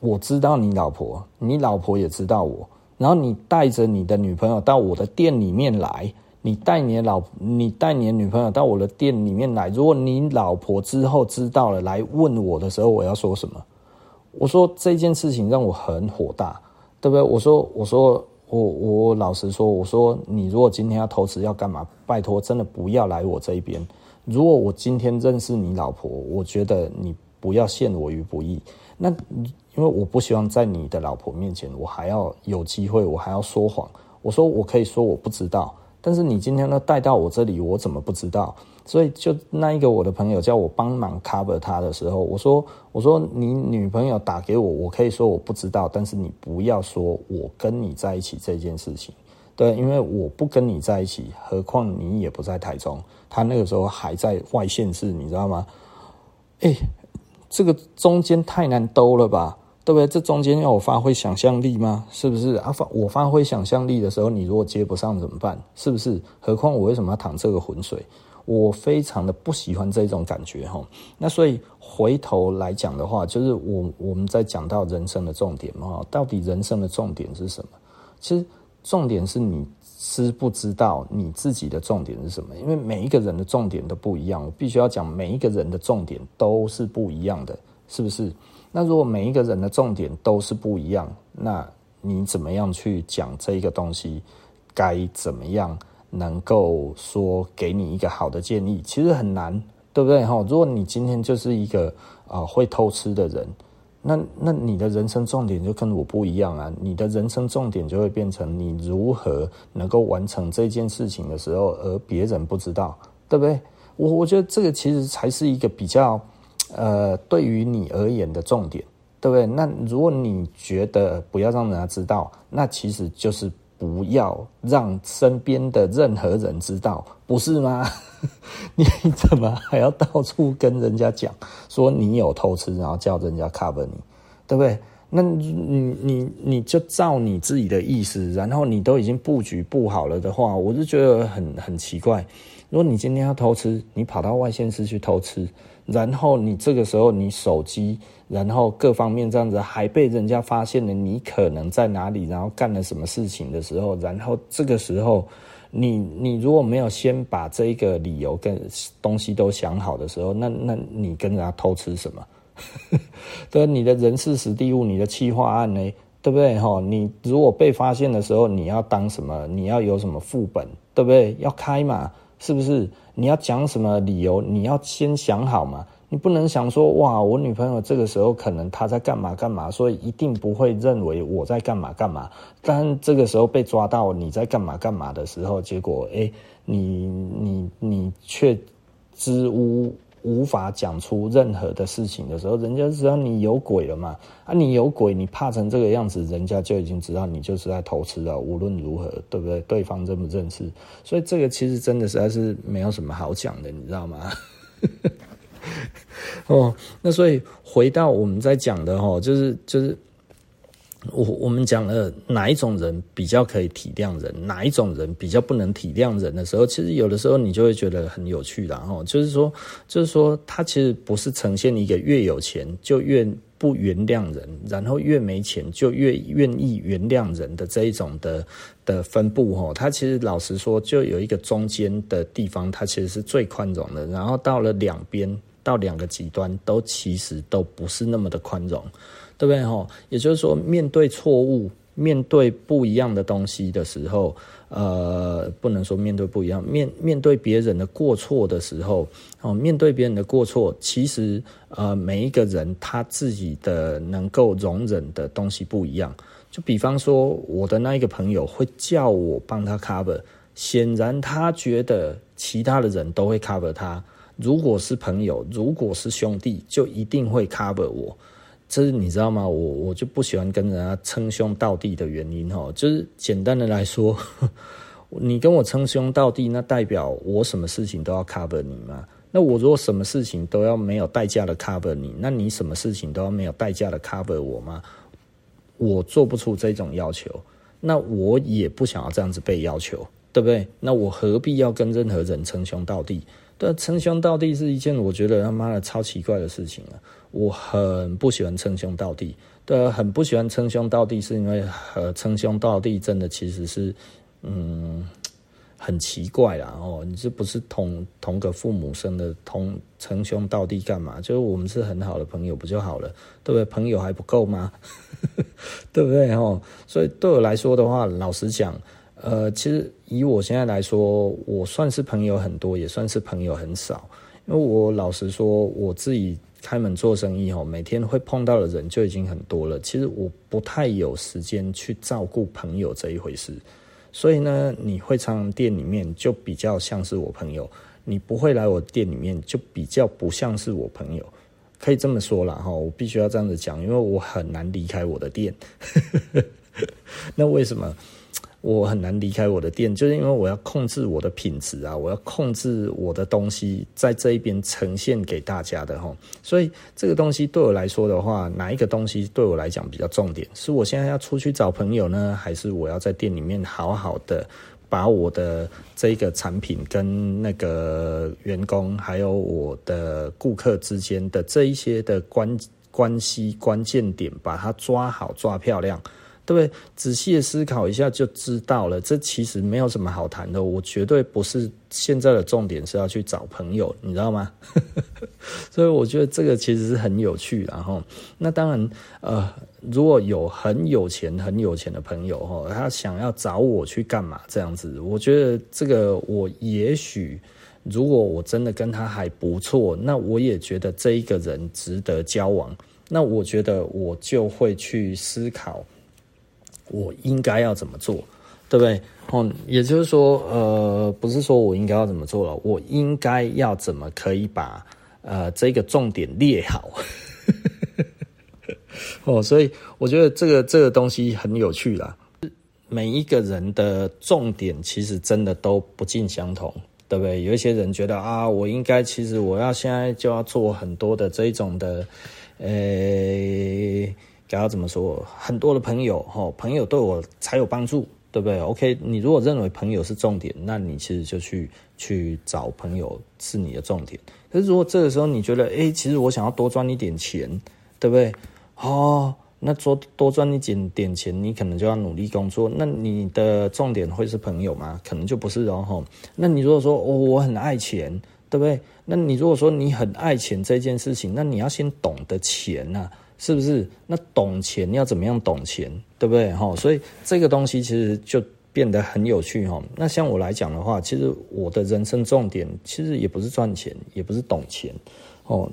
我知道你老婆，你老婆也知道我，然后你带着你的女朋友到我的店里面来。你带你的老，你带你的女朋友到我的店里面来。如果你老婆之后知道了来问我的时候，我要说什么？我说这件事情让我很火大，对不对？我说，我说，我我老实说，我说你如果今天要偷吃要干嘛？拜托，真的不要来我这一边。如果我今天认识你老婆，我觉得你不要陷我于不义。那因为我不希望在你的老婆面前，我还要有机会，我还要说谎。我说我可以说我不知道。但是你今天呢带到我这里，我怎么不知道？所以就那一个我的朋友叫我帮忙 cover 他的时候，我说我说你女朋友打给我，我可以说我不知道，但是你不要说我跟你在一起这件事情，对，因为我不跟你在一起，何况你也不在台中，他那个时候还在外县市，你知道吗？哎，这个中间太难兜了吧？对不对？这中间要我发挥想象力吗？是不是啊？发我发挥想象力的时候，你如果接不上怎么办？是不是？何况我为什么要淌这个浑水？我非常的不喜欢这种感觉哈。那所以回头来讲的话，就是我我们在讲到人生的重点嘛，到底人生的重点是什么？其实重点是你知不知道你自己的重点是什么？因为每一个人的重点都不一样，我必须要讲每一个人的重点都是不一样的，是不是？那如果每一个人的重点都是不一样，那你怎么样去讲这个东西？该怎么样能够说给你一个好的建议？其实很难，对不对？哈，如果你今天就是一个啊、会偷吃的人，那那你的人生重点就跟我不一样啊！你的人生重点就会变成你如何能够完成这件事情的时候，而别人不知道，对不对？我我觉得这个其实才是一个比较。呃，对于你而言的重点，对不对？那如果你觉得不要让人家知道，那其实就是不要让身边的任何人知道，不是吗？你怎么还要到处跟人家讲说你有偷吃，然后叫人家 cover 你，对不对？那你你你就照你自己的意思，然后你都已经布局布好了的话，我就觉得很很奇怪。如果你今天要偷吃，你跑到外县市去偷吃。然后你这个时候你手机，然后各方面这样子还被人家发现了，你可能在哪里，然后干了什么事情的时候，然后这个时候你你如果没有先把这个理由跟东西都想好的时候，那那你跟人家偷吃什么？对，你的人事时地物，你的企划案呢，对不对？哈，你如果被发现的时候，你要当什么？你要有什么副本，对不对？要开嘛，是不是？你要讲什么理由？你要先想好嘛。你不能想说哇，我女朋友这个时候可能她在干嘛干嘛，所以一定不会认为我在干嘛干嘛。但这个时候被抓到你在干嘛干嘛的时候，结果哎，你你你却支吾无法讲出任何的事情的时候，人家知道你有鬼了嘛？啊，你有鬼，你怕成这个样子，人家就已经知道你就是在偷吃了。无论如何，对不对？对方认不认识？所以这个其实真的实在是没有什么好讲的，你知道吗？哦，那所以回到我们在讲的哦，就是就是我我们讲了哪一种人比较可以体谅人，哪一种人比较不能体谅人的时候，其实有的时候你就会觉得很有趣的哈，就是说就是说他其实不是呈现一个越有钱就越不原谅人，然后越没钱就越愿意原谅人的这一种的的分布哈，他其实老实说就有一个中间的地方，它其实是最宽容的，然后到了两边。到两个极端都其实都不是那么的宽容，对不对？哈，也就是说，面对错误、面对不一样的东西的时候，呃，不能说面对不一样，面面对别人的过错的时候，哦，面对别人的过错，其实呃，每一个人他自己的能够容忍的东西不一样。就比方说，我的那一个朋友会叫我帮他 cover，显然他觉得其他的人都会 cover 他。如果是朋友，如果是兄弟，就一定会 cover 我。这是你知道吗？我我就不喜欢跟人家称兄道弟的原因哈，就是简单的来说，你跟我称兄道弟，那代表我什么事情都要 cover 你吗？那我如果什么事情都要没有代价的 cover 你，那你什么事情都要没有代价的 cover 我吗？我做不出这种要求，那我也不想要这样子被要求，对不对？那我何必要跟任何人称兄道弟？对，称兄道弟是一件我觉得他妈的超奇怪的事情啊！我很不喜欢称兄道弟，对，很不喜欢称兄道弟，是因为呃，称兄道弟真的其实是嗯很奇怪啦哦，你这不是同同个父母生的，同称兄道弟干嘛？就是我们是很好的朋友不就好了，对不对？朋友还不够吗？对不对哦？所以对我来说的话，老实讲。呃，其实以我现在来说，我算是朋友很多，也算是朋友很少。因为我老实说，我自己开门做生意哦，每天会碰到的人就已经很多了。其实我不太有时间去照顾朋友这一回事。所以呢，你会常店里面就比较像是我朋友，你不会来我店里面就比较不像是我朋友。可以这么说啦，哈，我必须要这样子讲，因为我很难离开我的店。那为什么？我很难离开我的店，就是因为我要控制我的品质啊，我要控制我的东西在这一边呈现给大家的齁。所以这个东西对我来说的话，哪一个东西对我来讲比较重点？是我现在要出去找朋友呢，还是我要在店里面好好的把我的这个产品跟那个员工还有我的顾客之间的这一些的关关系关键点，把它抓好抓漂亮？对不对？仔细的思考一下就知道了。这其实没有什么好谈的。我绝对不是现在的重点是要去找朋友，你知道吗？所以我觉得这个其实是很有趣。然后，那当然，呃，如果有很有钱、很有钱的朋友哈，他想要找我去干嘛这样子，我觉得这个我也许，如果我真的跟他还不错，那我也觉得这一个人值得交往。那我觉得我就会去思考。我应该要怎么做，对不对？哦，也就是说，呃，不是说我应该要怎么做了，我应该要怎么可以把呃这个重点列好。哦，所以我觉得这个这个东西很有趣啦。每一个人的重点其实真的都不尽相同，对不对？有一些人觉得啊，我应该其实我要现在就要做很多的这一种的，呃。该要怎么说？很多的朋友，哈，朋友对我才有帮助，对不对？OK，你如果认为朋友是重点，那你其实就去去找朋友是你的重点。可是如果这个时候你觉得，哎，其实我想要多赚一点钱，对不对？哦，那多多赚一点点钱，你可能就要努力工作。那你的重点会是朋友吗？可能就不是哦，哈。那你如果说，哦，我很爱钱，对不对？那你如果说你很爱钱这件事情，那你要先懂得钱呐。是不是？那懂钱要怎么样懂钱，对不对？哈，所以这个东西其实就变得很有趣哈。那像我来讲的话，其实我的人生重点其实也不是赚钱，也不是懂钱哦。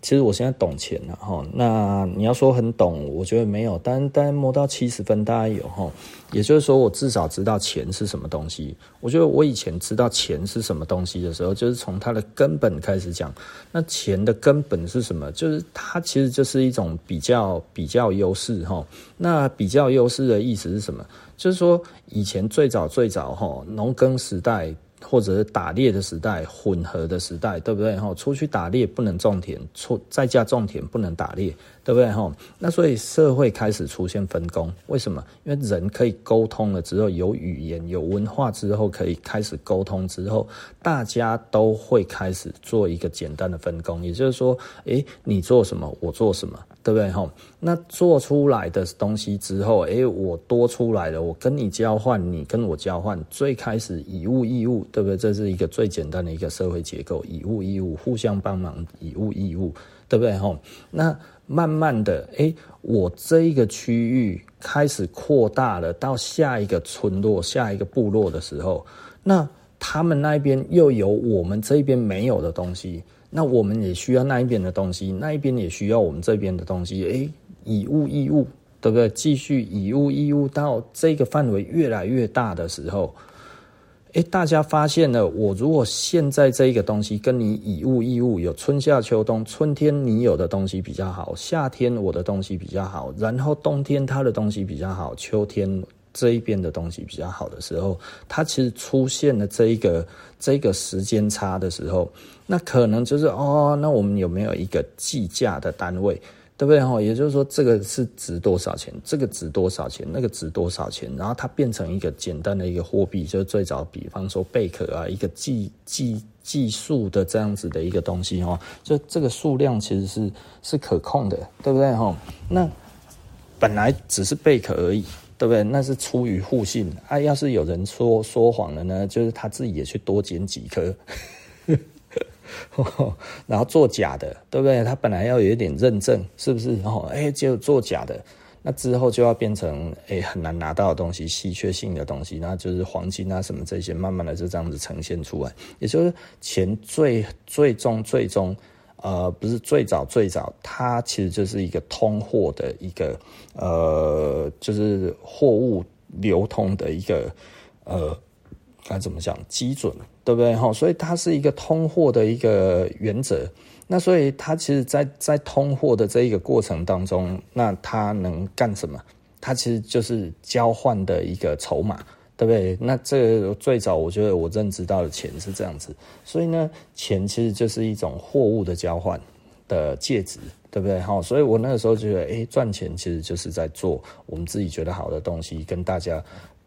其实我现在懂钱了哈。那你要说很懂，我觉得没有，但但摸到七十分大概有哈。也就是说，我至少知道钱是什么东西。我觉得我以前知道钱是什么东西的时候，就是从它的根本开始讲。那钱的根本是什么？就是它其实就是一种比较比较优势哈。那比较优势的意思是什么？就是说以前最早最早哈，农耕时代。或者是打猎的时代，混合的时代，对不对？哈，出去打猎不能种田，出在家种田不能打猎，对不对？哈，那所以社会开始出现分工，为什么？因为人可以沟通了之后，有语言、有文化之后，可以开始沟通之后，大家都会开始做一个简单的分工，也就是说，诶，你做什么，我做什么。对不对哈？那做出来的东西之后，诶，我多出来了，我跟你交换，你跟我交换，最开始以物易物，对不对？这是一个最简单的一个社会结构，以物易物，互相帮忙，以物易物，对不对哈？那慢慢的，诶，我这一个区域开始扩大了，到下一个村落、下一个部落的时候，那他们那边又有我们这边没有的东西。那我们也需要那一边的东西，那一边也需要我们这边的东西，诶，以物易物，对不对？继续以物易物到这个范围越来越大的时候，诶，大家发现了，我如果现在这一个东西跟你以物易物，有春夏秋冬，春天你有的东西比较好，夏天我的东西比较好，然后冬天他的东西比较好，秋天。这一边的东西比较好的时候，它其实出现了这一个这个时间差的时候，那可能就是哦，那我们有没有一个计价的单位，对不对？哈，也就是说，这个是值多少钱，这个值多少钱，那个值多少钱，然后它变成一个简单的一个货币，就是最早，比方说贝壳啊，一个计计计数的这样子的一个东西哈，就这个数量其实是是可控的，对不对？哈，那本来只是贝壳而已。对不对？那是出于互信啊！要是有人说说谎了呢，就是他自己也去多捡几颗，然后做假的，对不对？他本来要有一点认证，是不是？哦，哎，结果做假的，那之后就要变成哎很难拿到的东西，稀缺性的东西，那就是黄金啊什么这些，慢慢的就这样子呈现出来。也就是钱最最终最终。呃，不是最早最早，它其实就是一个通货的一个呃，就是货物流通的一个呃，该怎么讲基准，对不对？哈，所以它是一个通货的一个原则。那所以它其实在，在在通货的这一个过程当中，那它能干什么？它其实就是交换的一个筹码。对不对？那这最早我觉得我认知到的钱是这样子，所以呢，钱其实就是一种货物的交换的介质，对不对？好，所以我那个时候觉得，哎，赚钱其实就是在做我们自己觉得好的东西，跟大家。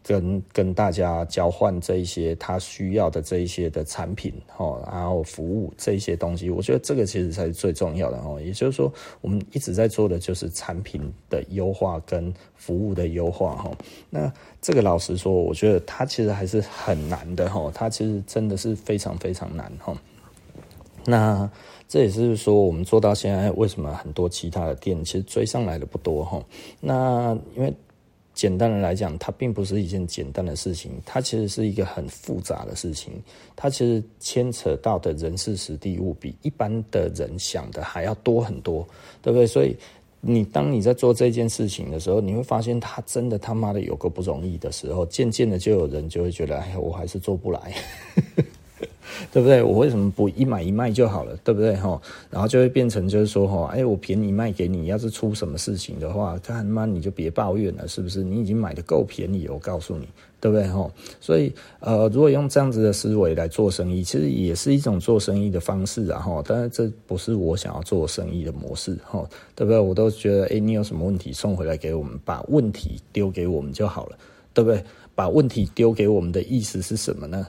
跟跟大家交换这一些他需要的这一些的产品哈，然后服务这一些东西，我觉得这个其实才是最重要的哦。也就是说，我们一直在做的就是产品的优化跟服务的优化哈。那这个老实说，我觉得它其实还是很难的哈。它其实真的是非常非常难哈。那这也是说，我们做到现在，为什么很多其他的店其实追上来的不多哈？那因为。简单的来讲，它并不是一件简单的事情，它其实是一个很复杂的事情。它其实牵扯到的人事实地物比一般的人想的还要多很多，对不对？所以你当你在做这件事情的时候，你会发现它真的他妈的有个不容易的时候，渐渐的就有人就会觉得，哎，我还是做不来。对不对？我为什么不一买一卖就好了？对不对？哈，然后就会变成就是说，哈，哎，我便宜卖给你，要是出什么事情的话，他妈你就别抱怨了，是不是？你已经买的够便宜，我告诉你，对不对？哈，所以呃，如果用这样子的思维来做生意，其实也是一种做生意的方式啊，哈。但是这不是我想要做生意的模式，哈，对不对？我都觉得，哎，你有什么问题送回来给我们，把问题丢给我们就好了，对不对？把问题丢给我们的意思是什么呢？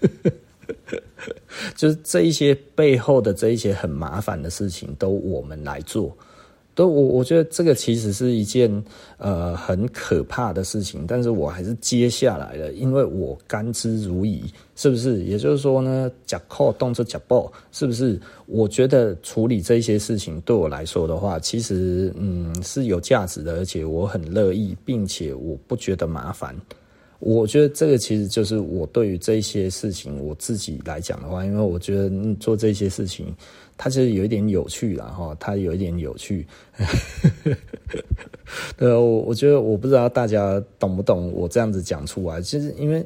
就是这一些背后的这一些很麻烦的事情，都我们来做，都我我觉得这个其实是一件呃很可怕的事情，但是我还是接下来了，因为我甘之如饴，是不是？也就是说呢，脚扣动作脚步，是不是？我觉得处理这些事情对我来说的话，其实嗯是有价值的，而且我很乐意，并且我不觉得麻烦。我觉得这个其实就是我对于这些事情我自己来讲的话，因为我觉得做这些事情，它其实有一点有趣啦哈，它有一点有趣。对，我我觉得我不知道大家懂不懂我这样子讲出来，其实因为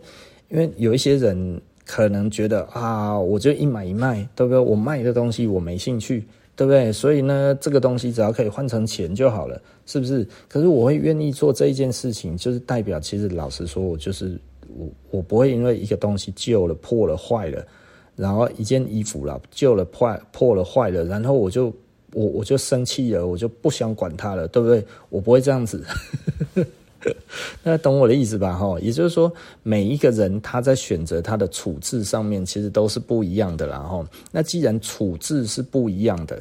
因为有一些人可能觉得啊，我就一买一卖，对不对？我卖的东西我没兴趣。对不对？所以呢，这个东西只要可以换成钱就好了，是不是？可是我会愿意做这一件事情，就是代表，其实老实说，我就是我，我不会因为一个东西旧了、破了、坏了，然后一件衣服了旧了、坏破了、坏了，然后我就我我就生气了，我就不想管它了，对不对？我不会这样子。那懂我的意思吧？哈，也就是说，每一个人他在选择他的处置上面，其实都是不一样的啦。哈，那既然处置是不一样的，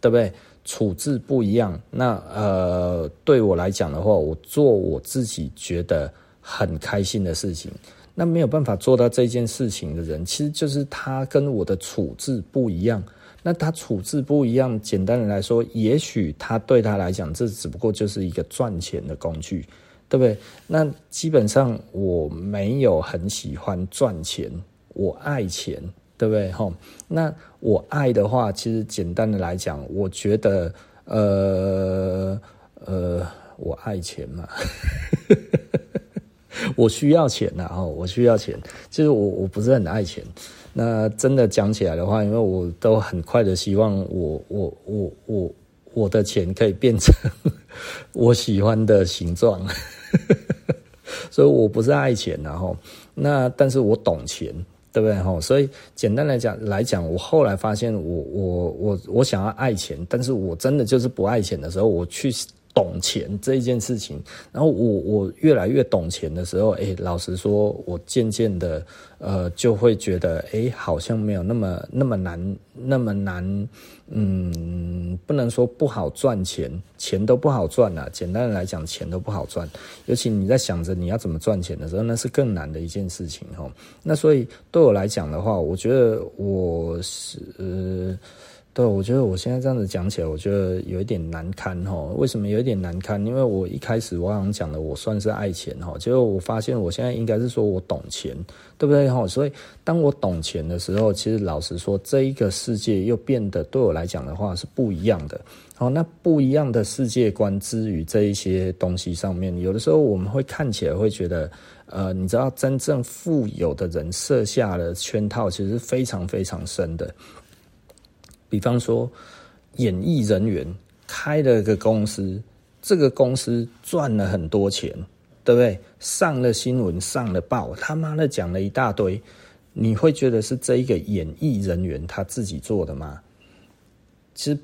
对不对？处置不一样，那呃，对我来讲的话，我做我自己觉得很开心的事情，那没有办法做到这件事情的人，其实就是他跟我的处置不一样。那他处置不一样，简单的来说，也许他对他来讲，这只不过就是一个赚钱的工具。对不对？那基本上我没有很喜欢赚钱，我爱钱，对不对？哈，那我爱的话，其实简单的来讲，我觉得，呃呃，我爱钱嘛，我需要钱呐，哦，我需要钱。其实我我不是很爱钱。那真的讲起来的话，因为我都很快的希望我我我我我的钱可以变成 我喜欢的形状。所以我不是爱钱，然后那但是我懂钱，对不对？哈，所以简单来讲来讲，我后来发现我，我我我我想要爱钱，但是我真的就是不爱钱的时候，我去。懂钱这一件事情，然后我我越来越懂钱的时候，哎，老实说，我渐渐的呃就会觉得，哎，好像没有那么那么难，那么难，嗯，不能说不好赚钱，钱都不好赚啊。简单的来讲，钱都不好赚，尤其你在想着你要怎么赚钱的时候，那是更难的一件事情哈。那所以对我来讲的话，我觉得我是。对，我觉得我现在这样子讲起来，我觉得有一点难堪哈。为什么有一点难堪？因为我一开始我好像讲的，我算是爱钱哈，结果我发现我现在应该是说我懂钱，对不对哈？所以当我懂钱的时候，其实老实说，这一个世界又变得对我来讲的话是不一样的。好，那不一样的世界观之于这一些东西上面，有的时候我们会看起来会觉得，呃，你知道，真正富有的人设下的圈套其实是非常非常深的。比方说，演艺人员开了个公司，这个公司赚了很多钱，对不对？上了新闻，上了报，他妈的讲了一大堆，你会觉得是这一个演艺人员他自己做的吗？其实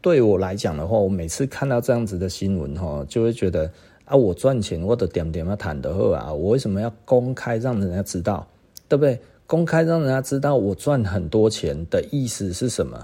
对我来讲的话，我每次看到这样子的新闻哈，就会觉得啊，我赚钱我的点点要谈的喝啊，我为什么要公开让人家知道，对不对？公开让人家知道我赚很多钱的意思是什么？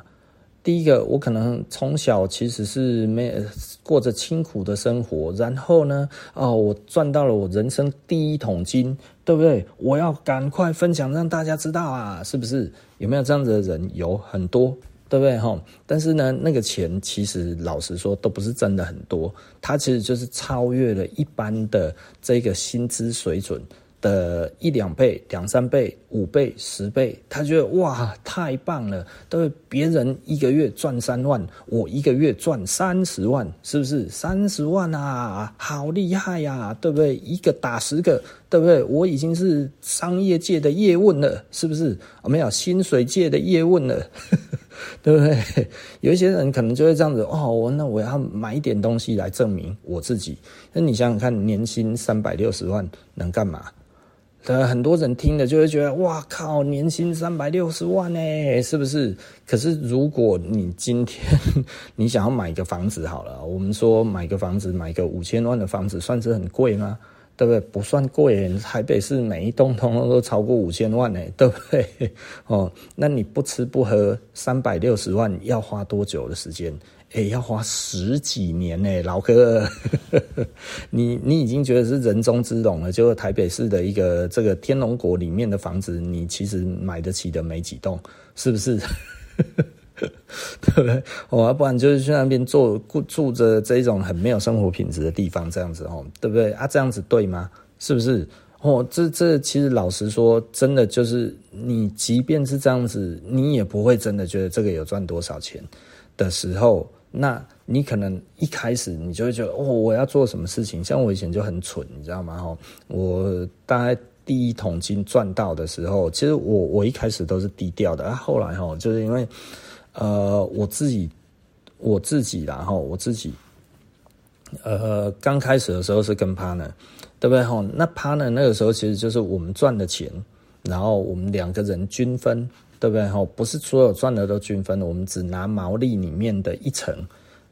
第一个，我可能从小其实是没过着清苦的生活，然后呢，哦，我赚到了我人生第一桶金，对不对？我要赶快分享，让大家知道啊，是不是？有没有这样子的人？有很多，对不对？哈，但是呢，那个钱其实老实说都不是真的很多，它其实就是超越了一般的这个薪资水准。的一两倍、两三倍、五倍、十倍，他觉得哇，太棒了！对，别人一个月赚三万，我一个月赚三十万，是不是？三十万啊，好厉害呀，对不对？一个打十个，对不对？我已经是商业界的叶问了，是不是？没有薪水界的叶问了，对不对？有一些人可能就会这样子哦，那我要买一点东西来证明我自己。那你想想看，年薪三百六十万能干嘛？呃，很多人听了就会觉得，哇靠，年薪三百六十万呢，是不是？可是如果你今天你想要买个房子好了，我们说买个房子，买个五千万的房子，算是很贵吗？对不对？不算贵，台北市每一栋通通都超过五千万呢，对不对？哦，那你不吃不喝三百六十万要花多久的时间？哎，要花十几年呢，老哥，你你已经觉得是人中之龙了。就是台北市的一个这个天龙国里面的房子，你其实买得起的没几栋，是不是？对不对？哦，要不然就是去那边住住着这种很没有生活品质的地方，这样子哦，对不对？啊，这样子对吗？是不是？哦，这这其实老实说，真的就是你，即便是这样子，你也不会真的觉得这个有赚多少钱的时候，那你可能一开始你就会觉得，哦，我要做什么事情？像我以前就很蠢，你知道吗？哈，我大概第一桶金赚到的时候，其实我我一开始都是低调的，啊，后来哈，就是因为呃，我自己我自己然后我自己，呃，刚开始的时候是跟 partner。对不对哈？那 partner 那个时候其实就是我们赚的钱，然后我们两个人均分，对不对吼？不是所有赚的都均分，我们只拿毛利里面的一层，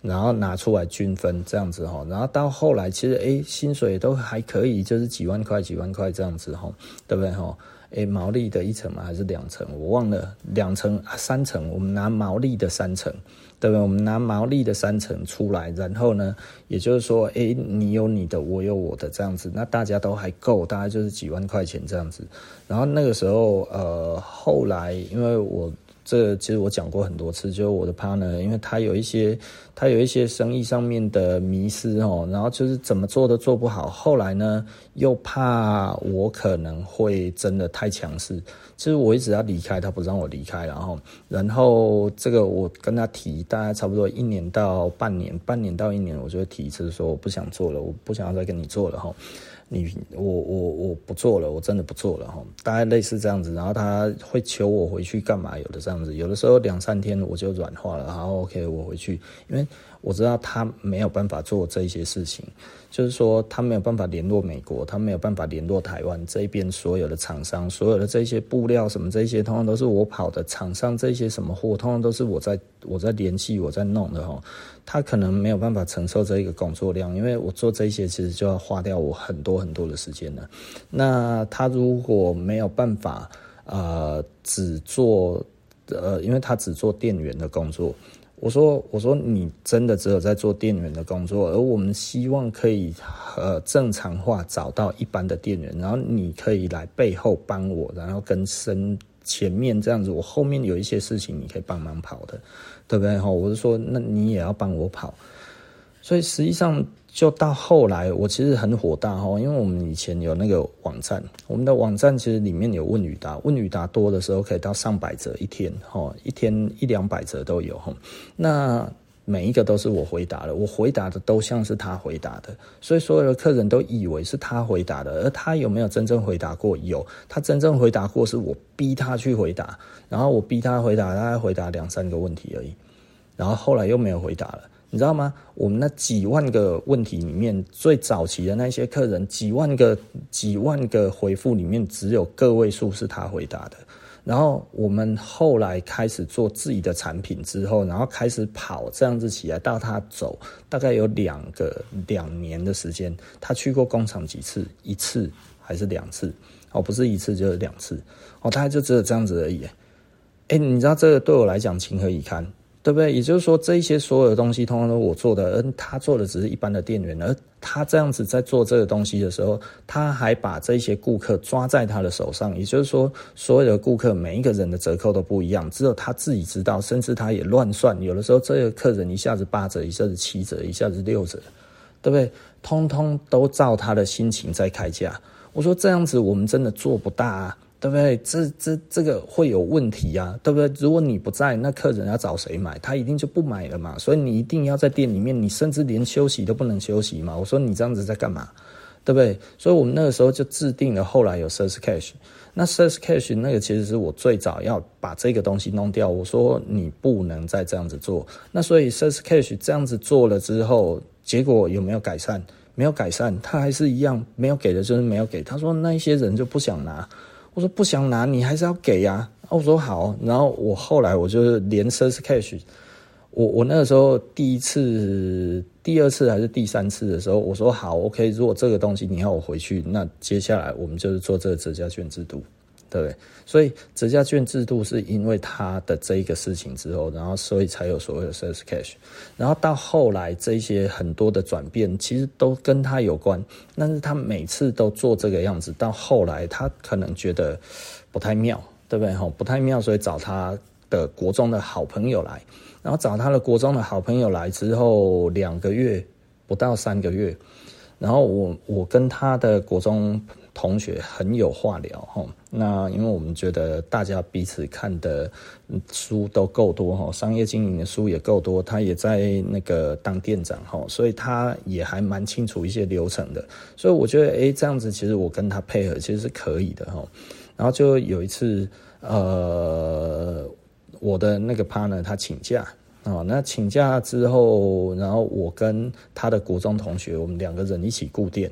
然后拿出来均分这样子哈。然后到后来其实哎，薪水都还可以，就是几万块几万块这样子吼，对不对吼，诶，毛利的一层嘛还是两层？我忘了两层啊三层，我们拿毛利的三层。对不对？我们拿毛利的三成出来，然后呢，也就是说，诶，你有你的，我有我的，这样子，那大家都还够，大概就是几万块钱这样子。然后那个时候，呃，后来因为我。这其实我讲过很多次，就是我的 partner，因为他有一些他有一些生意上面的迷失哦，然后就是怎么做都做不好。后来呢，又怕我可能会真的太强势，其实我一直要离开，他不让我离开，然后然后这个我跟他提，大概差不多一年到半年，半年到一年，我就会提一次说我不想做了，我不想要再跟你做了哈。你我我我不做了，我真的不做了哈，大概类似这样子，然后他会求我回去干嘛？有的这样子，有的时候两三天我就软化了，然后 OK 我回去，因为。我知道他没有办法做这些事情，就是说他没有办法联络美国，他没有办法联络台湾这边所有的厂商，所有的这些布料什么这些，通常都是我跑的。厂商这些什么货，通常都是我在我在联系，我在弄的哈。他可能没有办法承受这一个工作量，因为我做这些其实就要花掉我很多很多的时间了。那他如果没有办法，呃，只做呃，因为他只做店员的工作。我说：“我说你真的只有在做店员的工作，而我们希望可以呃正常化找到一般的店员，然后你可以来背后帮我，然后跟身前面这样子，我后面有一些事情你可以帮忙跑的，对不对？哈，我是说，那你也要帮我跑，所以实际上。”就到后来，我其实很火大哈，因为我们以前有那个网站，我们的网站其实里面有问与答，问与答多的时候可以到上百折一天哈，一天一两百折都有哈。那每一个都是我回答的，我回答的都像是他回答的，所以所有的客人都以为是他回答的，而他有没有真正回答过？有，他真正回答过是我逼他去回答，然后我逼他回答，他回答两三个问题而已，然后后来又没有回答了。你知道吗？我们那几万个问题里面，最早期的那些客人，几万个几万个回复里面，只有个位数是他回答的。然后我们后来开始做自己的产品之后，然后开始跑这样子起来，到他走大概有两个两年的时间。他去过工厂几次？一次还是两次？哦，不是一次就是两次。哦，大概就只有这样子而已。哎，你知道这个对我来讲情何以堪？对不对？也就是说，这一些所有的东西，通常都我做的，而他做的只是一般的店员。而他这样子在做这个东西的时候，他还把这些顾客抓在他的手上。也就是说，所有的顾客每一个人的折扣都不一样，只有他自己知道，甚至他也乱算。有的时候，这个客人一下子八折，一下子七折，一下子六折，对不对？通通都照他的心情在开价。我说这样子，我们真的做不大。对不对？这这这个会有问题呀，对不对？如果你不在，那客人要找谁买？他一定就不买了嘛。所以你一定要在店里面，你甚至连休息都不能休息嘛。我说你这样子在干嘛？对不对？所以我们那个时候就制定了，后来有 Sales Cash。那 Sales Cash 那个其实是我最早要把这个东西弄掉。我说你不能再这样子做。那所以 Sales Cash 这样子做了之后，结果有没有改善？没有改善，他还是一样没有给的，就是没有给。他说那一些人就不想拿。我说不想拿，你还是要给呀。我说好，然后我后来我就是连车是 Cash，我我那个时候第一次、第二次还是第三次的时候，我说好，OK，如果这个东西你要我回去，那接下来我们就是做这个折价券制度。对，所以折价券制度是因为他的这一个事情之后，然后所以才有所谓的 Sales Cash，然后到后来这些很多的转变，其实都跟他有关，但是他每次都做这个样子，到后来他可能觉得不太妙，对不对？哈，不太妙，所以找他的国中的好朋友来，然后找他的国中的好朋友来之后，两个月不到三个月，然后我我跟他的国中。同学很有话聊哈。那因为我们觉得大家彼此看的书都够多哈，商业经营的书也够多，他也在那个当店长哈，所以他也还蛮清楚一些流程的。所以我觉得，哎，这样子其实我跟他配合其实是可以的哈。然后就有一次，呃，我的那个 partner 他请假。哦，那请假之后，然后我跟他的国中同学，我们两个人一起顾店。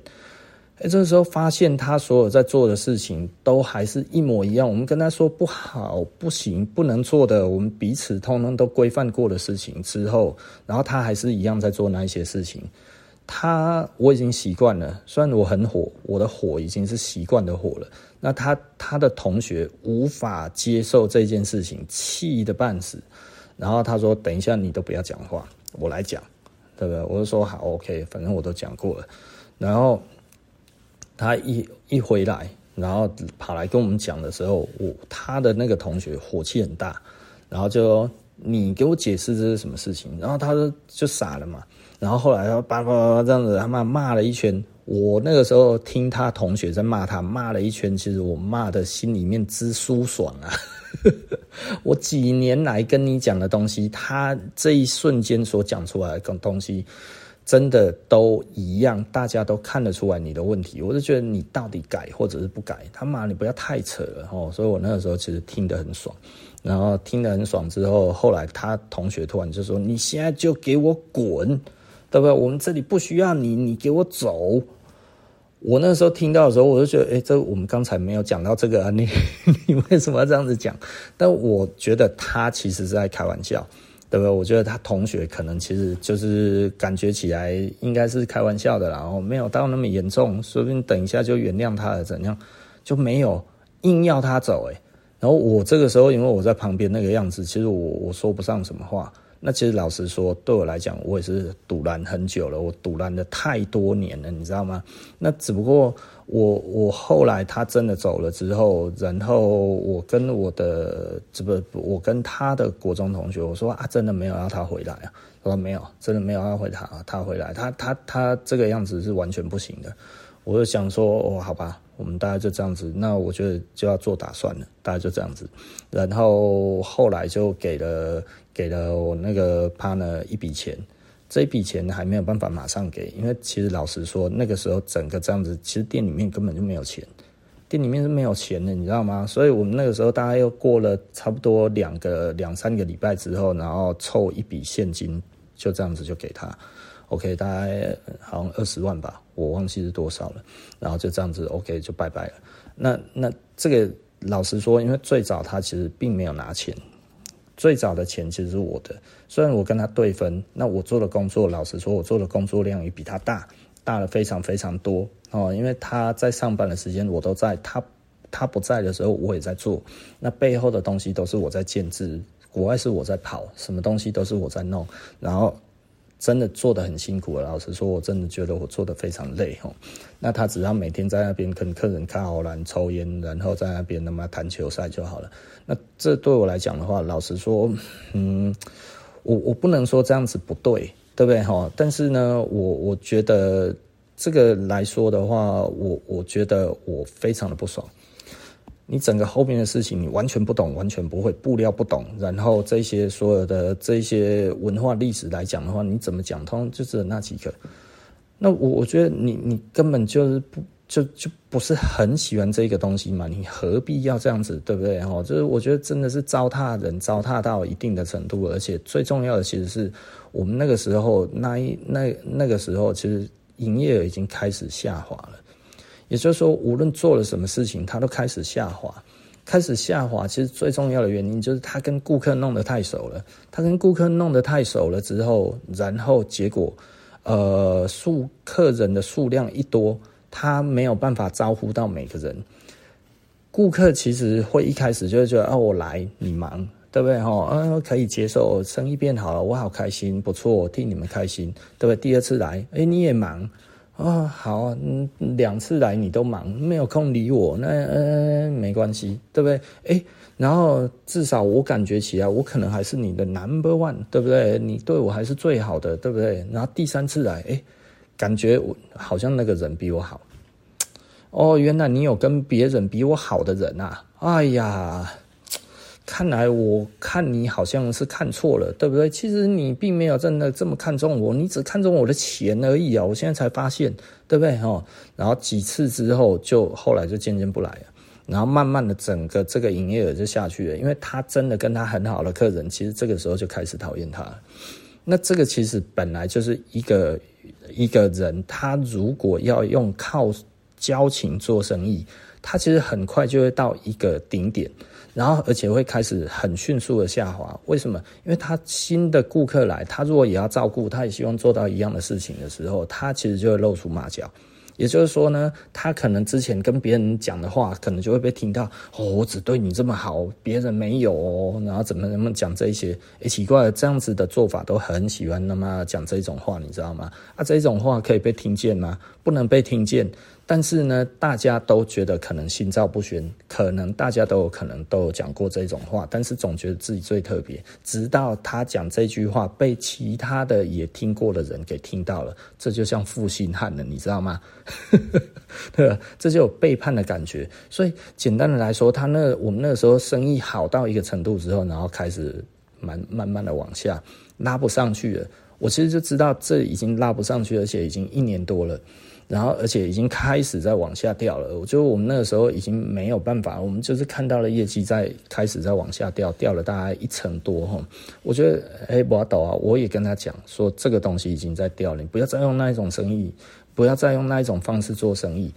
哎，这个时候发现他所有在做的事情都还是一模一样。我们跟他说不好、不行、不能做的，我们彼此通通都规范过的事情之后，然后他还是一样在做那一些事情。他我已经习惯了，虽然我很火，我的火已经是习惯的火了。那他他的同学无法接受这件事情，气得半死。然后他说：“等一下，你都不要讲话，我来讲，对不对？”我就说：“好，OK，反正我都讲过了。”然后他一一回来，然后跑来跟我们讲的时候，我他的那个同学火气很大，然后就说：“你给我解释这是什么事情？”然后他就就傻了嘛。然后后来他叭叭叭这样子，他骂骂了一圈。我那个时候听他同学在骂他，骂了一圈，其实我骂的心里面之舒爽啊。呵 呵我几年来跟你讲的东西，他这一瞬间所讲出来的东西，真的都一样，大家都看得出来你的问题。我就觉得你到底改或者是不改，他妈你不要太扯了哦。所以我那个时候其实听得很爽，然后听得很爽之后，后来他同学突然就说：“你现在就给我滚，对不对？我们这里不需要你，你给我走。”我那时候听到的时候，我就觉得，哎、这我们刚才没有讲到这个啊，你 你为什么要这样子讲？但我觉得他其实是在开玩笑，对不对？我觉得他同学可能其实就是感觉起来应该是开玩笑的啦，然后没有到那么严重，说不定等一下就原谅他了，怎样就没有硬要他走，哎，然后我这个时候因为我在旁边那个样子，其实我我说不上什么话。那其实老实说，对我来讲，我也是赌烂很久了，我赌烂了太多年了，你知道吗？那只不过我我后来他真的走了之后，然后我跟我的这不我跟他的国中同学，我说啊，真的没有要他回来啊，他说没有，真的没有要回他他回来，他他他这个样子是完全不行的。我就想说，哦，好吧，我们大概就这样子，那我觉得就要做打算了，大概就这样子，然后后来就给了。给了我那个 partner 一笔钱，这一笔钱还没有办法马上给，因为其实老实说，那个时候整个这样子，其实店里面根本就没有钱，店里面是没有钱的，你知道吗？所以我们那个时候大概又过了差不多两个两三个礼拜之后，然后凑一笔现金，就这样子就给他，OK，大概好像二十万吧，我忘记是多少了，然后就这样子 OK 就拜拜了。那那这个老实说，因为最早他其实并没有拿钱。最早的钱其实是我的，虽然我跟他对分，那我做的工作，老实说，我做的工作量也比他大，大了非常非常多哦。因为他在上班的时间我都在，他他不在的时候我也在做，那背后的东西都是我在建置，国外是我在跑，什么东西都是我在弄，然后。真的做得很辛苦了，老实说，我真的觉得我做得非常累哦。那他只要每天在那边跟客人看好了抽烟，然后在那边他妈谈球赛就好了。那这对我来讲的话，老实说，嗯，我我不能说这样子不对，对不对哈？但是呢，我我觉得这个来说的话，我我觉得我非常的不爽。你整个后面的事情你完全不懂，完全不会，布料不懂，然后这些所有的这些文化历史来讲的话，你怎么讲通？就是那几个。那我我觉得你你根本就是不就就不是很喜欢这个东西嘛？你何必要这样子，对不对？哈，就是我觉得真的是糟蹋人，糟蹋到一定的程度，而且最重要的其实是我们那个时候那一那那个时候，其实营业额已经开始下滑了。也就是说，无论做了什么事情，他都开始下滑，开始下滑。其实最重要的原因就是他跟顾客弄得太熟了。他跟顾客弄得太熟了之后，然后结果，呃，数客人的数量一多，他没有办法招呼到每个人。顾客其实会一开始就会觉得啊，我来，你忙，对不对？哈，嗯，可以接受，生意变好了，我好开心，不错，我替你们开心，对不对？第二次来，哎，你也忙。啊、哦，好，嗯，两次来你都忙，没有空理我，那呃没关系，对不对？诶，然后至少我感觉起来，我可能还是你的 number one，对不对？你对我还是最好的，对不对？然后第三次来，诶，感觉我好像那个人比我好，哦，原来你有跟别人比我好的人啊！哎呀，看来我看你好像是看错了，对不对？其实你并没有真的这么看重我，你只看重我的钱而已啊！我现在才发现，对不对？哦，然后几次之后，就后来就渐渐不来了。然后慢慢的，整个这个营业额就下去了，因为他真的跟他很好的客人，其实这个时候就开始讨厌他。那这个其实本来就是一个一个人，他如果要用靠交情做生意，他其实很快就会到一个顶点，然后而且会开始很迅速的下滑。为什么？因为他新的顾客来，他如果也要照顾，他也希望做到一样的事情的时候，他其实就会露出马脚。也就是说呢，他可能之前跟别人讲的话，可能就会被听到哦，我只对你这么好，别人没有哦，然后怎么怎么讲这一些，奇怪，这样子的做法都很喜欢那么讲这种话，你知道吗？啊，这种话可以被听见吗？不能被听见。但是呢，大家都觉得可能心照不宣，可能大家都有可能都有讲过这种话，但是总觉得自己最特别。直到他讲这句话被其他的也听过的人给听到了，这就像负心汉了，你知道吗？对吧？这就有背叛的感觉。所以简单的来说，他那我们那个时候生意好到一个程度之后，然后开始慢慢慢的往下拉不上去了。我其实就知道这已经拉不上去，而且已经一年多了。然后，而且已经开始在往下掉了。我觉得我们那个时候已经没有办法，我们就是看到了业绩在开始在往下掉，掉了大概一成多哈。我觉得，哎，不要抖啊！我也跟他讲说，这个东西已经在掉了，你不要再用那一种生意，不要再用那一种方式做生意。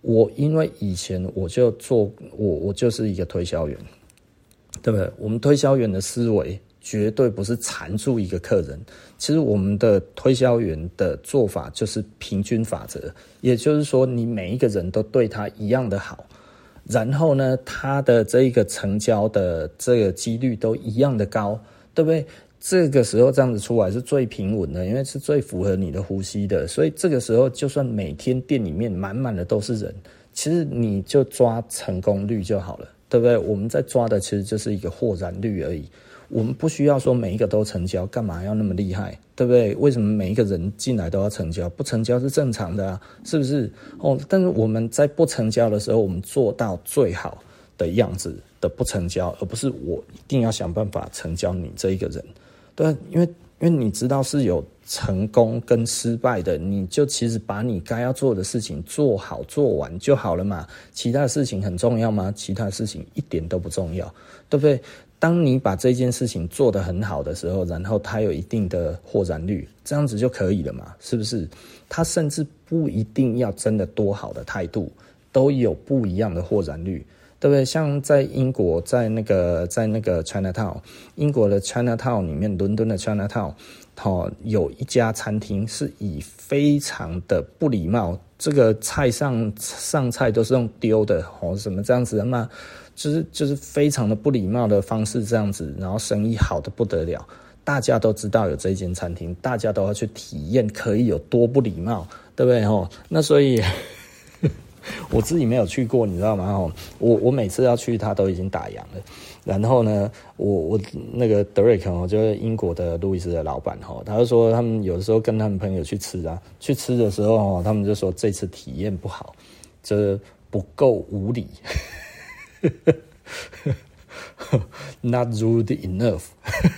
我因为以前我就做，我我就是一个推销员，对不对？我们推销员的思维。绝对不是缠住一个客人。其实我们的推销员的做法就是平均法则，也就是说，你每一个人都对他一样的好，然后呢，他的这一个成交的这个几率都一样的高，对不对？这个时候这样子出来是最平稳的，因为是最符合你的呼吸的。所以这个时候，就算每天店里面满满的都是人，其实你就抓成功率就好了，对不对？我们在抓的其实就是一个获然率而已。我们不需要说每一个都成交，干嘛要那么厉害，对不对？为什么每一个人进来都要成交？不成交是正常的啊，是不是？哦，但是我们在不成交的时候，我们做到最好的样子的不成交，而不是我一定要想办法成交你这一个人，对，因为因为你知道是有成功跟失败的，你就其实把你该要做的事情做好做完就好了嘛。其他的事情很重要吗？其他的事情一点都不重要，对不对？当你把这件事情做得很好的时候，然后它有一定的获展率，这样子就可以了嘛？是不是？它甚至不一定要真的多好的态度，都有不一样的获展率，对不对？像在英国，在那个在那个 Chinatown，英国的 Chinatown 里面，伦敦的 Chinatown，哦，有一家餐厅是以非常的不礼貌，这个菜上上菜都是用丢的，哦，什么这样子的嘛？就是就是非常的不礼貌的方式，这样子，然后生意好的不得了，大家都知道有这间餐厅，大家都要去体验，可以有多不礼貌，对不对？吼，那所以 我自己没有去过，你知道吗？吼，我我每次要去，他都已经打烊了。然后呢，我我那个德瑞克哦，就是英国的路易斯的老板吼，他就说他们有的时候跟他们朋友去吃啊，去吃的时候哦，他们就说这次体验不好，这不够无礼。Not rude enough，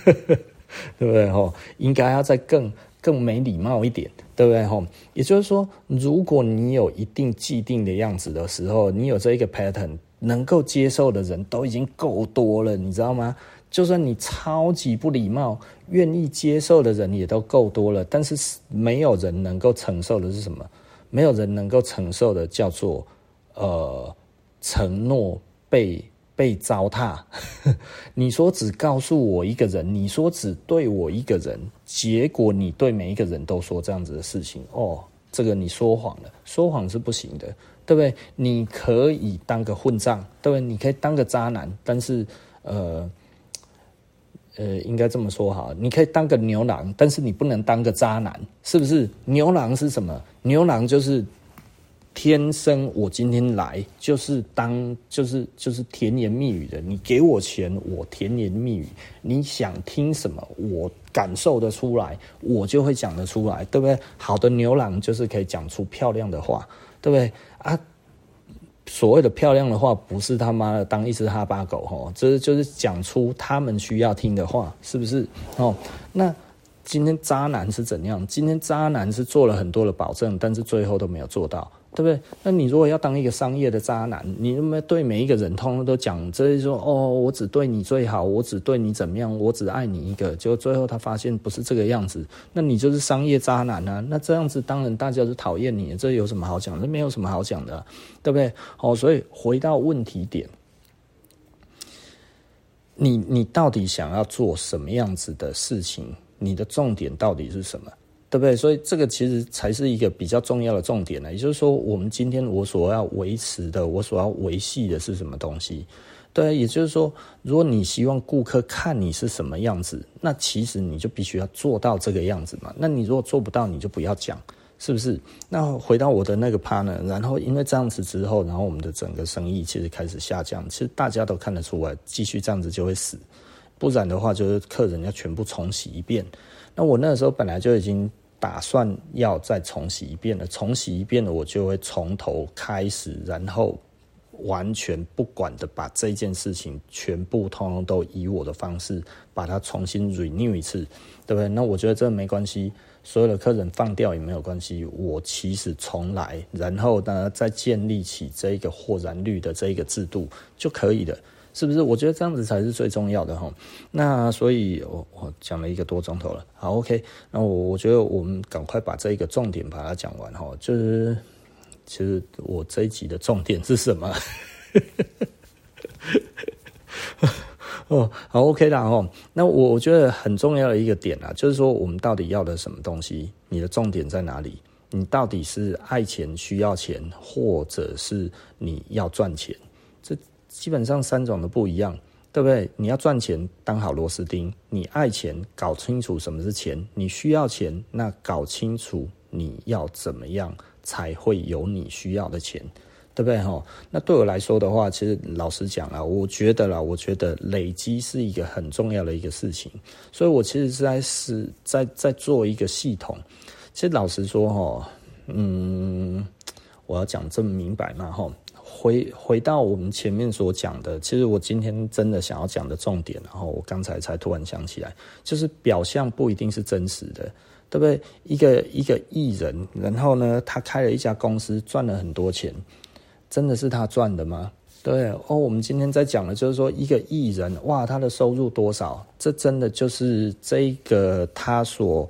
对不对？吼，应该要再更更没礼貌一点，对不对？吼，也就是说，如果你有一定既定的样子的时候，你有这一个 pattern，能够接受的人都已经够多了，你知道吗？就算你超级不礼貌，愿意接受的人也都够多了，但是没有人能够承受的是什么？没有人能够承受的叫做呃承诺。被被糟蹋，你说只告诉我一个人，你说只对我一个人，结果你对每一个人都说这样子的事情，哦，这个你说谎了，说谎是不行的，对不对？你可以当个混账，对不对？你可以当个渣男，但是呃呃，应该这么说哈，你可以当个牛郎，但是你不能当个渣男，是不是？牛郎是什么？牛郎就是。天生我今天来就是当就是就是甜言蜜语的，你给我钱我甜言蜜语，你想听什么我感受得出来，我就会讲得出来，对不对？好的牛郎就是可以讲出漂亮的话，对不对啊？所谓的漂亮的话，不是他妈的当一只哈巴狗吼，这是就是讲出他们需要听的话，是不是？哦，那今天渣男是怎样？今天渣男是做了很多的保证，但是最后都没有做到。对不对？那你如果要当一个商业的渣男，你那么对每一个人通通都讲，这是说哦，我只对你最好，我只对你怎么样，我只爱你一个，结果最后他发现不是这个样子，那你就是商业渣男啊！那这样子当然大家就讨厌你，这有什么好讲？这没有什么好讲的，对不对？哦，所以回到问题点，你你到底想要做什么样子的事情？你的重点到底是什么？对不对？所以这个其实才是一个比较重要的重点呢。也就是说，我们今天我所要维持的，我所要维系的是什么东西？对，也就是说，如果你希望顾客看你是什么样子，那其实你就必须要做到这个样子嘛。那你如果做不到，你就不要讲，是不是？那回到我的那个 partner，然后因为这样子之后，然后我们的整个生意其实开始下降。其实大家都看得出来，继续这样子就会死，不然的话就是客人要全部重洗一遍。那我那个时候本来就已经。打算要再重洗一遍了，重洗一遍了，我就会从头开始，然后完全不管的把这件事情全部通通都以我的方式把它重新 renew 一次，对不对？那我觉得这没关系，所有的客人放掉也没有关系，我起始重来，然后呢再建立起这一个豁然率的这一个制度就可以了。是不是？我觉得这样子才是最重要的哈。那所以，我我讲了一个多钟头了。好，OK。那我我觉得我们赶快把这一个重点把它讲完哈。就是，其实我这一集的重点是什么？哦，好，OK 啦哈。那我我觉得很重要的一个点啊，就是说我们到底要的什么东西？你的重点在哪里？你到底是爱钱、需要钱，或者是你要赚钱？基本上三种都不一样，对不对？你要赚钱，当好螺丝钉；你爱钱，搞清楚什么是钱；你需要钱，那搞清楚你要怎么样才会有你需要的钱，对不对？哈，那对我来说的话，其实老实讲啊，我觉得啦，我觉得累积是一个很重要的一个事情，所以我其实是在是在在做一个系统。其实老实说，哈，嗯，我要讲这么明白嘛，哈。回回到我们前面所讲的，其实我今天真的想要讲的重点，然后我刚才才突然想起来，就是表象不一定是真实的，对不对？一个一个艺人，然后呢，他开了一家公司，赚了很多钱，真的是他赚的吗？对哦，我们今天在讲的，就是说一个艺人，哇，他的收入多少？这真的就是这个他所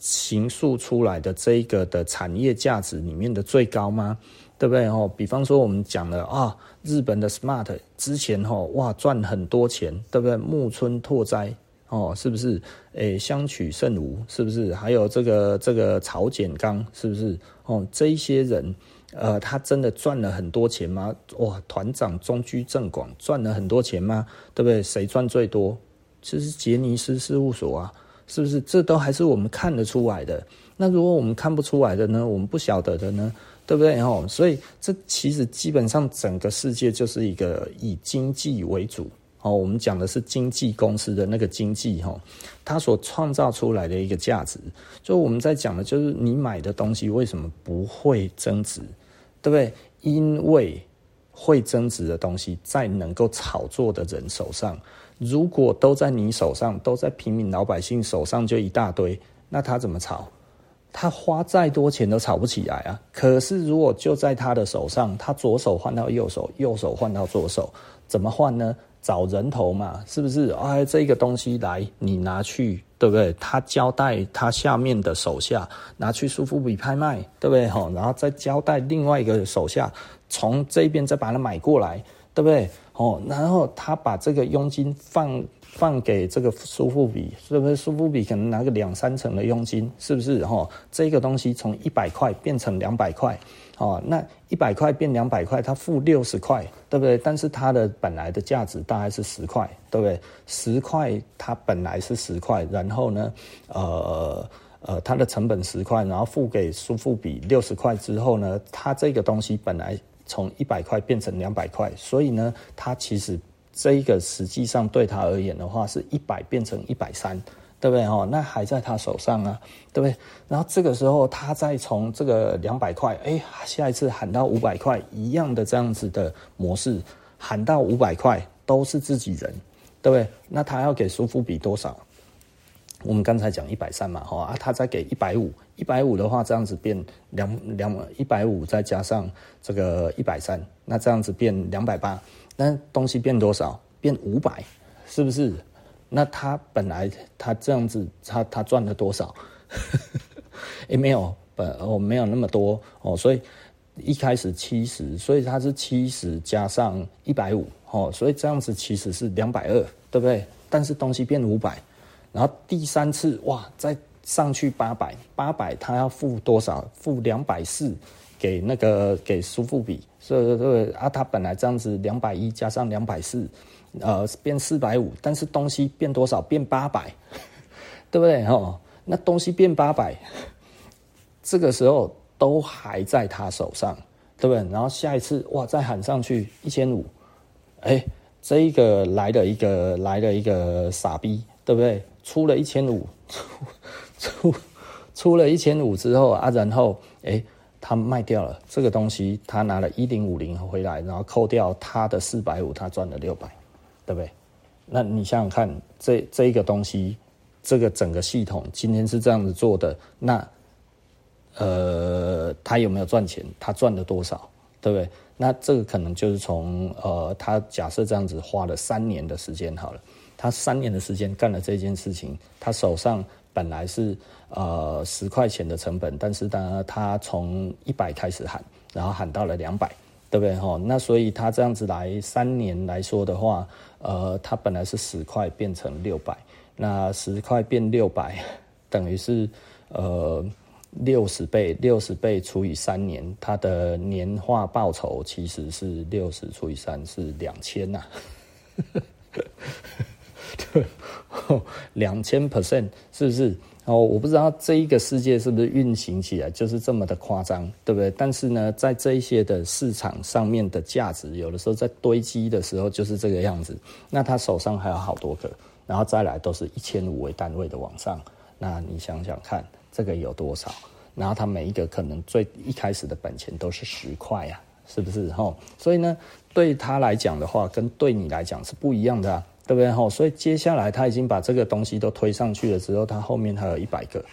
形塑出来的这个的产业价值里面的最高吗？对不对？哦，比方说我们讲了啊，日本的 Smart 之前哈哇赚很多钱，对不对？木村拓哉哦，是不是？诶，香取慎吾是不是？还有这个这个曹简刚是不是？哦，这一些人，呃，他真的赚了很多钱吗？哇，团长中居正广赚了很多钱吗？对不对？谁赚最多？其实杰尼斯事务所啊，是不是？这都还是我们看得出来的。那如果我们看不出来的呢？我们不晓得的呢？对不对？哦，所以这其实基本上整个世界就是一个以经济为主哦。我们讲的是经纪公司的那个经济哈，它所创造出来的一个价值。就我们在讲的就是你买的东西为什么不会增值？对不对？因为会增值的东西在能够炒作的人手上，如果都在你手上，都在平民老百姓手上，就一大堆，那他怎么炒？他花再多钱都炒不起来啊！可是如果就在他的手上，他左手换到右手，右手换到左手，怎么换呢？找人头嘛，是不是？哎，这个东西来，你拿去，对不对？他交代他下面的手下拿去苏富比拍卖，对不对？然后再交代另外一个手下从这边再把它买过来，对不对？哦，然后他把这个佣金放。放给这个苏富比，是不是苏富比可能拿个两三成的佣金，是不是？哈，这个东西从一百块变成两百块，哦，那一百块变两百块，他付六十块，对不对？但是它的本来的价值大概是十块，对不对？十块它本来是十块，然后呢，呃呃，它的成本十块，然后付给苏富比六十块之后呢，它这个东西本来从一百块变成两百块，所以呢，它其实。这一个实际上对他而言的话，是一百变成一百三，对不对？哦，那还在他手上啊，对不对？然后这个时候他再从这个两百块，哎，下一次喊到五百块，一样的这样子的模式，喊到五百块都是自己人，对不对？那他要给苏富比多少？我们刚才讲一百三嘛，哈啊，他再给一百五，一百五的话，这样子变两两一百五，再加上这个一百三，那这样子变两百八，那东西变多少？变五百，是不是？那他本来他这样子，他他赚了多少？也没有，本哦没有那么多哦，所以一开始七十，所以他是七十加上一百五，哦，所以这样子其实是两百二，对不对？但是东西变五百。然后第三次哇，再上去八百，八百他要付多少？付两百四给那个给苏富比，所以啊，他本来这样子两百一加上两百四，呃，变四百五，但是东西变多少？变八百，对不对？哦，那东西变八百，这个时候都还在他手上，对不对？然后下一次哇，再喊上去一千五，哎，这一个来了一个来了一个傻逼，对不对？出了一千五，出出出了一千五之后啊，然后哎，他卖掉了这个东西，他拿了一零五零回来，然后扣掉他的四百五，他赚了六百，对不对？那你想想看，这这一个东西，这个整个系统今天是这样子做的，那呃，他有没有赚钱？他赚了多少？对不对？那这个可能就是从呃，他假设这样子花了三年的时间好了。他三年的时间干了这件事情，他手上本来是呃十块钱的成本，但是呢，他从一百开始喊，然后喊到了两百，对不对？哈，那所以他这样子来三年来说的话，呃，他本来是十块变成六百，那十块变六百，等于是呃六十倍，六十倍除以三年，他的年化报酬其实是六十除以三是两千呐。对，两千 percent 是不是？哦，我不知道这一个世界是不是运行起来就是这么的夸张，对不对？但是呢，在这一些的市场上面的价值，有的时候在堆积的时候就是这个样子。那他手上还有好多个，然后再来都是一千五为单位的往上。那你想想看，这个有多少？然后他每一个可能最一开始的本钱都是十块呀，是不是？哈，所以呢，对他来讲的话，跟对你来讲是不一样的。对不对？吼，所以接下来他已经把这个东西都推上去了之后，他后面还有一百个，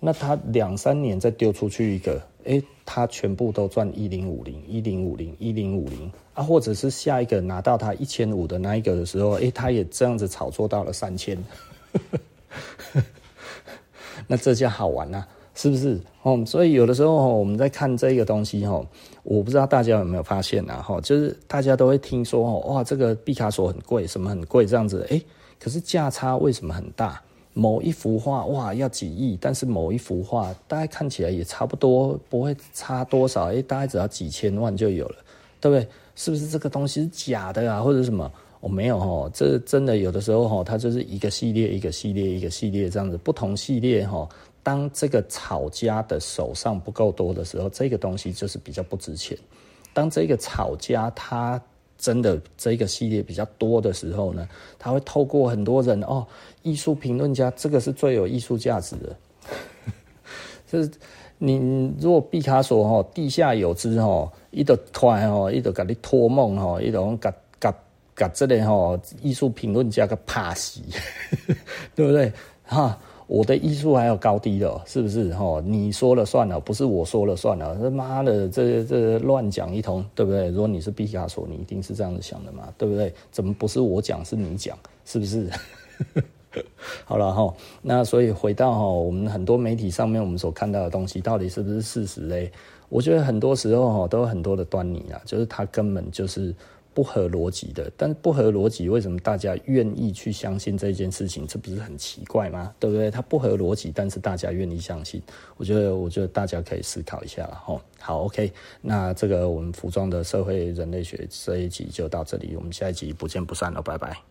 那他两三年再丢出去一个，诶，他全部都赚一零五零、一零五零、一零五零啊，或者是下一个拿到他一千五的那一个的时候，诶，他也这样子炒作到了三千，那这下好玩啊！是不是？哦，所以有的时候我们在看这个东西，我不知道大家有没有发现呐？哈，就是大家都会听说哦，哇，这个毕卡索很贵，什么很贵这样子，诶，可是价差为什么很大？某一幅画哇要几亿，但是某一幅画大概看起来也差不多，不会差多少，诶，大概只要几千万就有了，对不对？是不是这个东西是假的啊，或者什么？我、没有哈，这真的有的时候哈，它就是一个系列一个系列一个系列这样子，不同系列哈。当这个炒家的手上不够多的时候，这个东西就是比较不值钱。当这个炒家他真的这个系列比较多的时候呢，他会透过很多人哦，艺术评论家，这个是最有艺术价值的。就 是你如果毕卡索哈地下有知哈，一直拖哈，一直给你托梦哈，一种给给给这里哈艺术评论家个怕死，对不对哈？我的艺术还有高低的，是不是？哈，你说了算了，不是我说了算了。他妈的，这这乱讲一通，对不对？如果你是毕加索，你一定是这样子想的嘛，对不对？怎么不是我讲，是你讲，是不是？好了哈，那所以回到哈，我们很多媒体上面我们所看到的东西，到底是不是事实嘞？我觉得很多时候哈，都有很多的端倪啊，就是它根本就是。不合逻辑的，但是不合逻辑，为什么大家愿意去相信这件事情？这不是很奇怪吗？对不对？它不合逻辑，但是大家愿意相信，我觉得，我觉得大家可以思考一下了吼。好，OK，那这个我们服装的社会人类学这一集就到这里，我们下一集不见不散了，拜拜。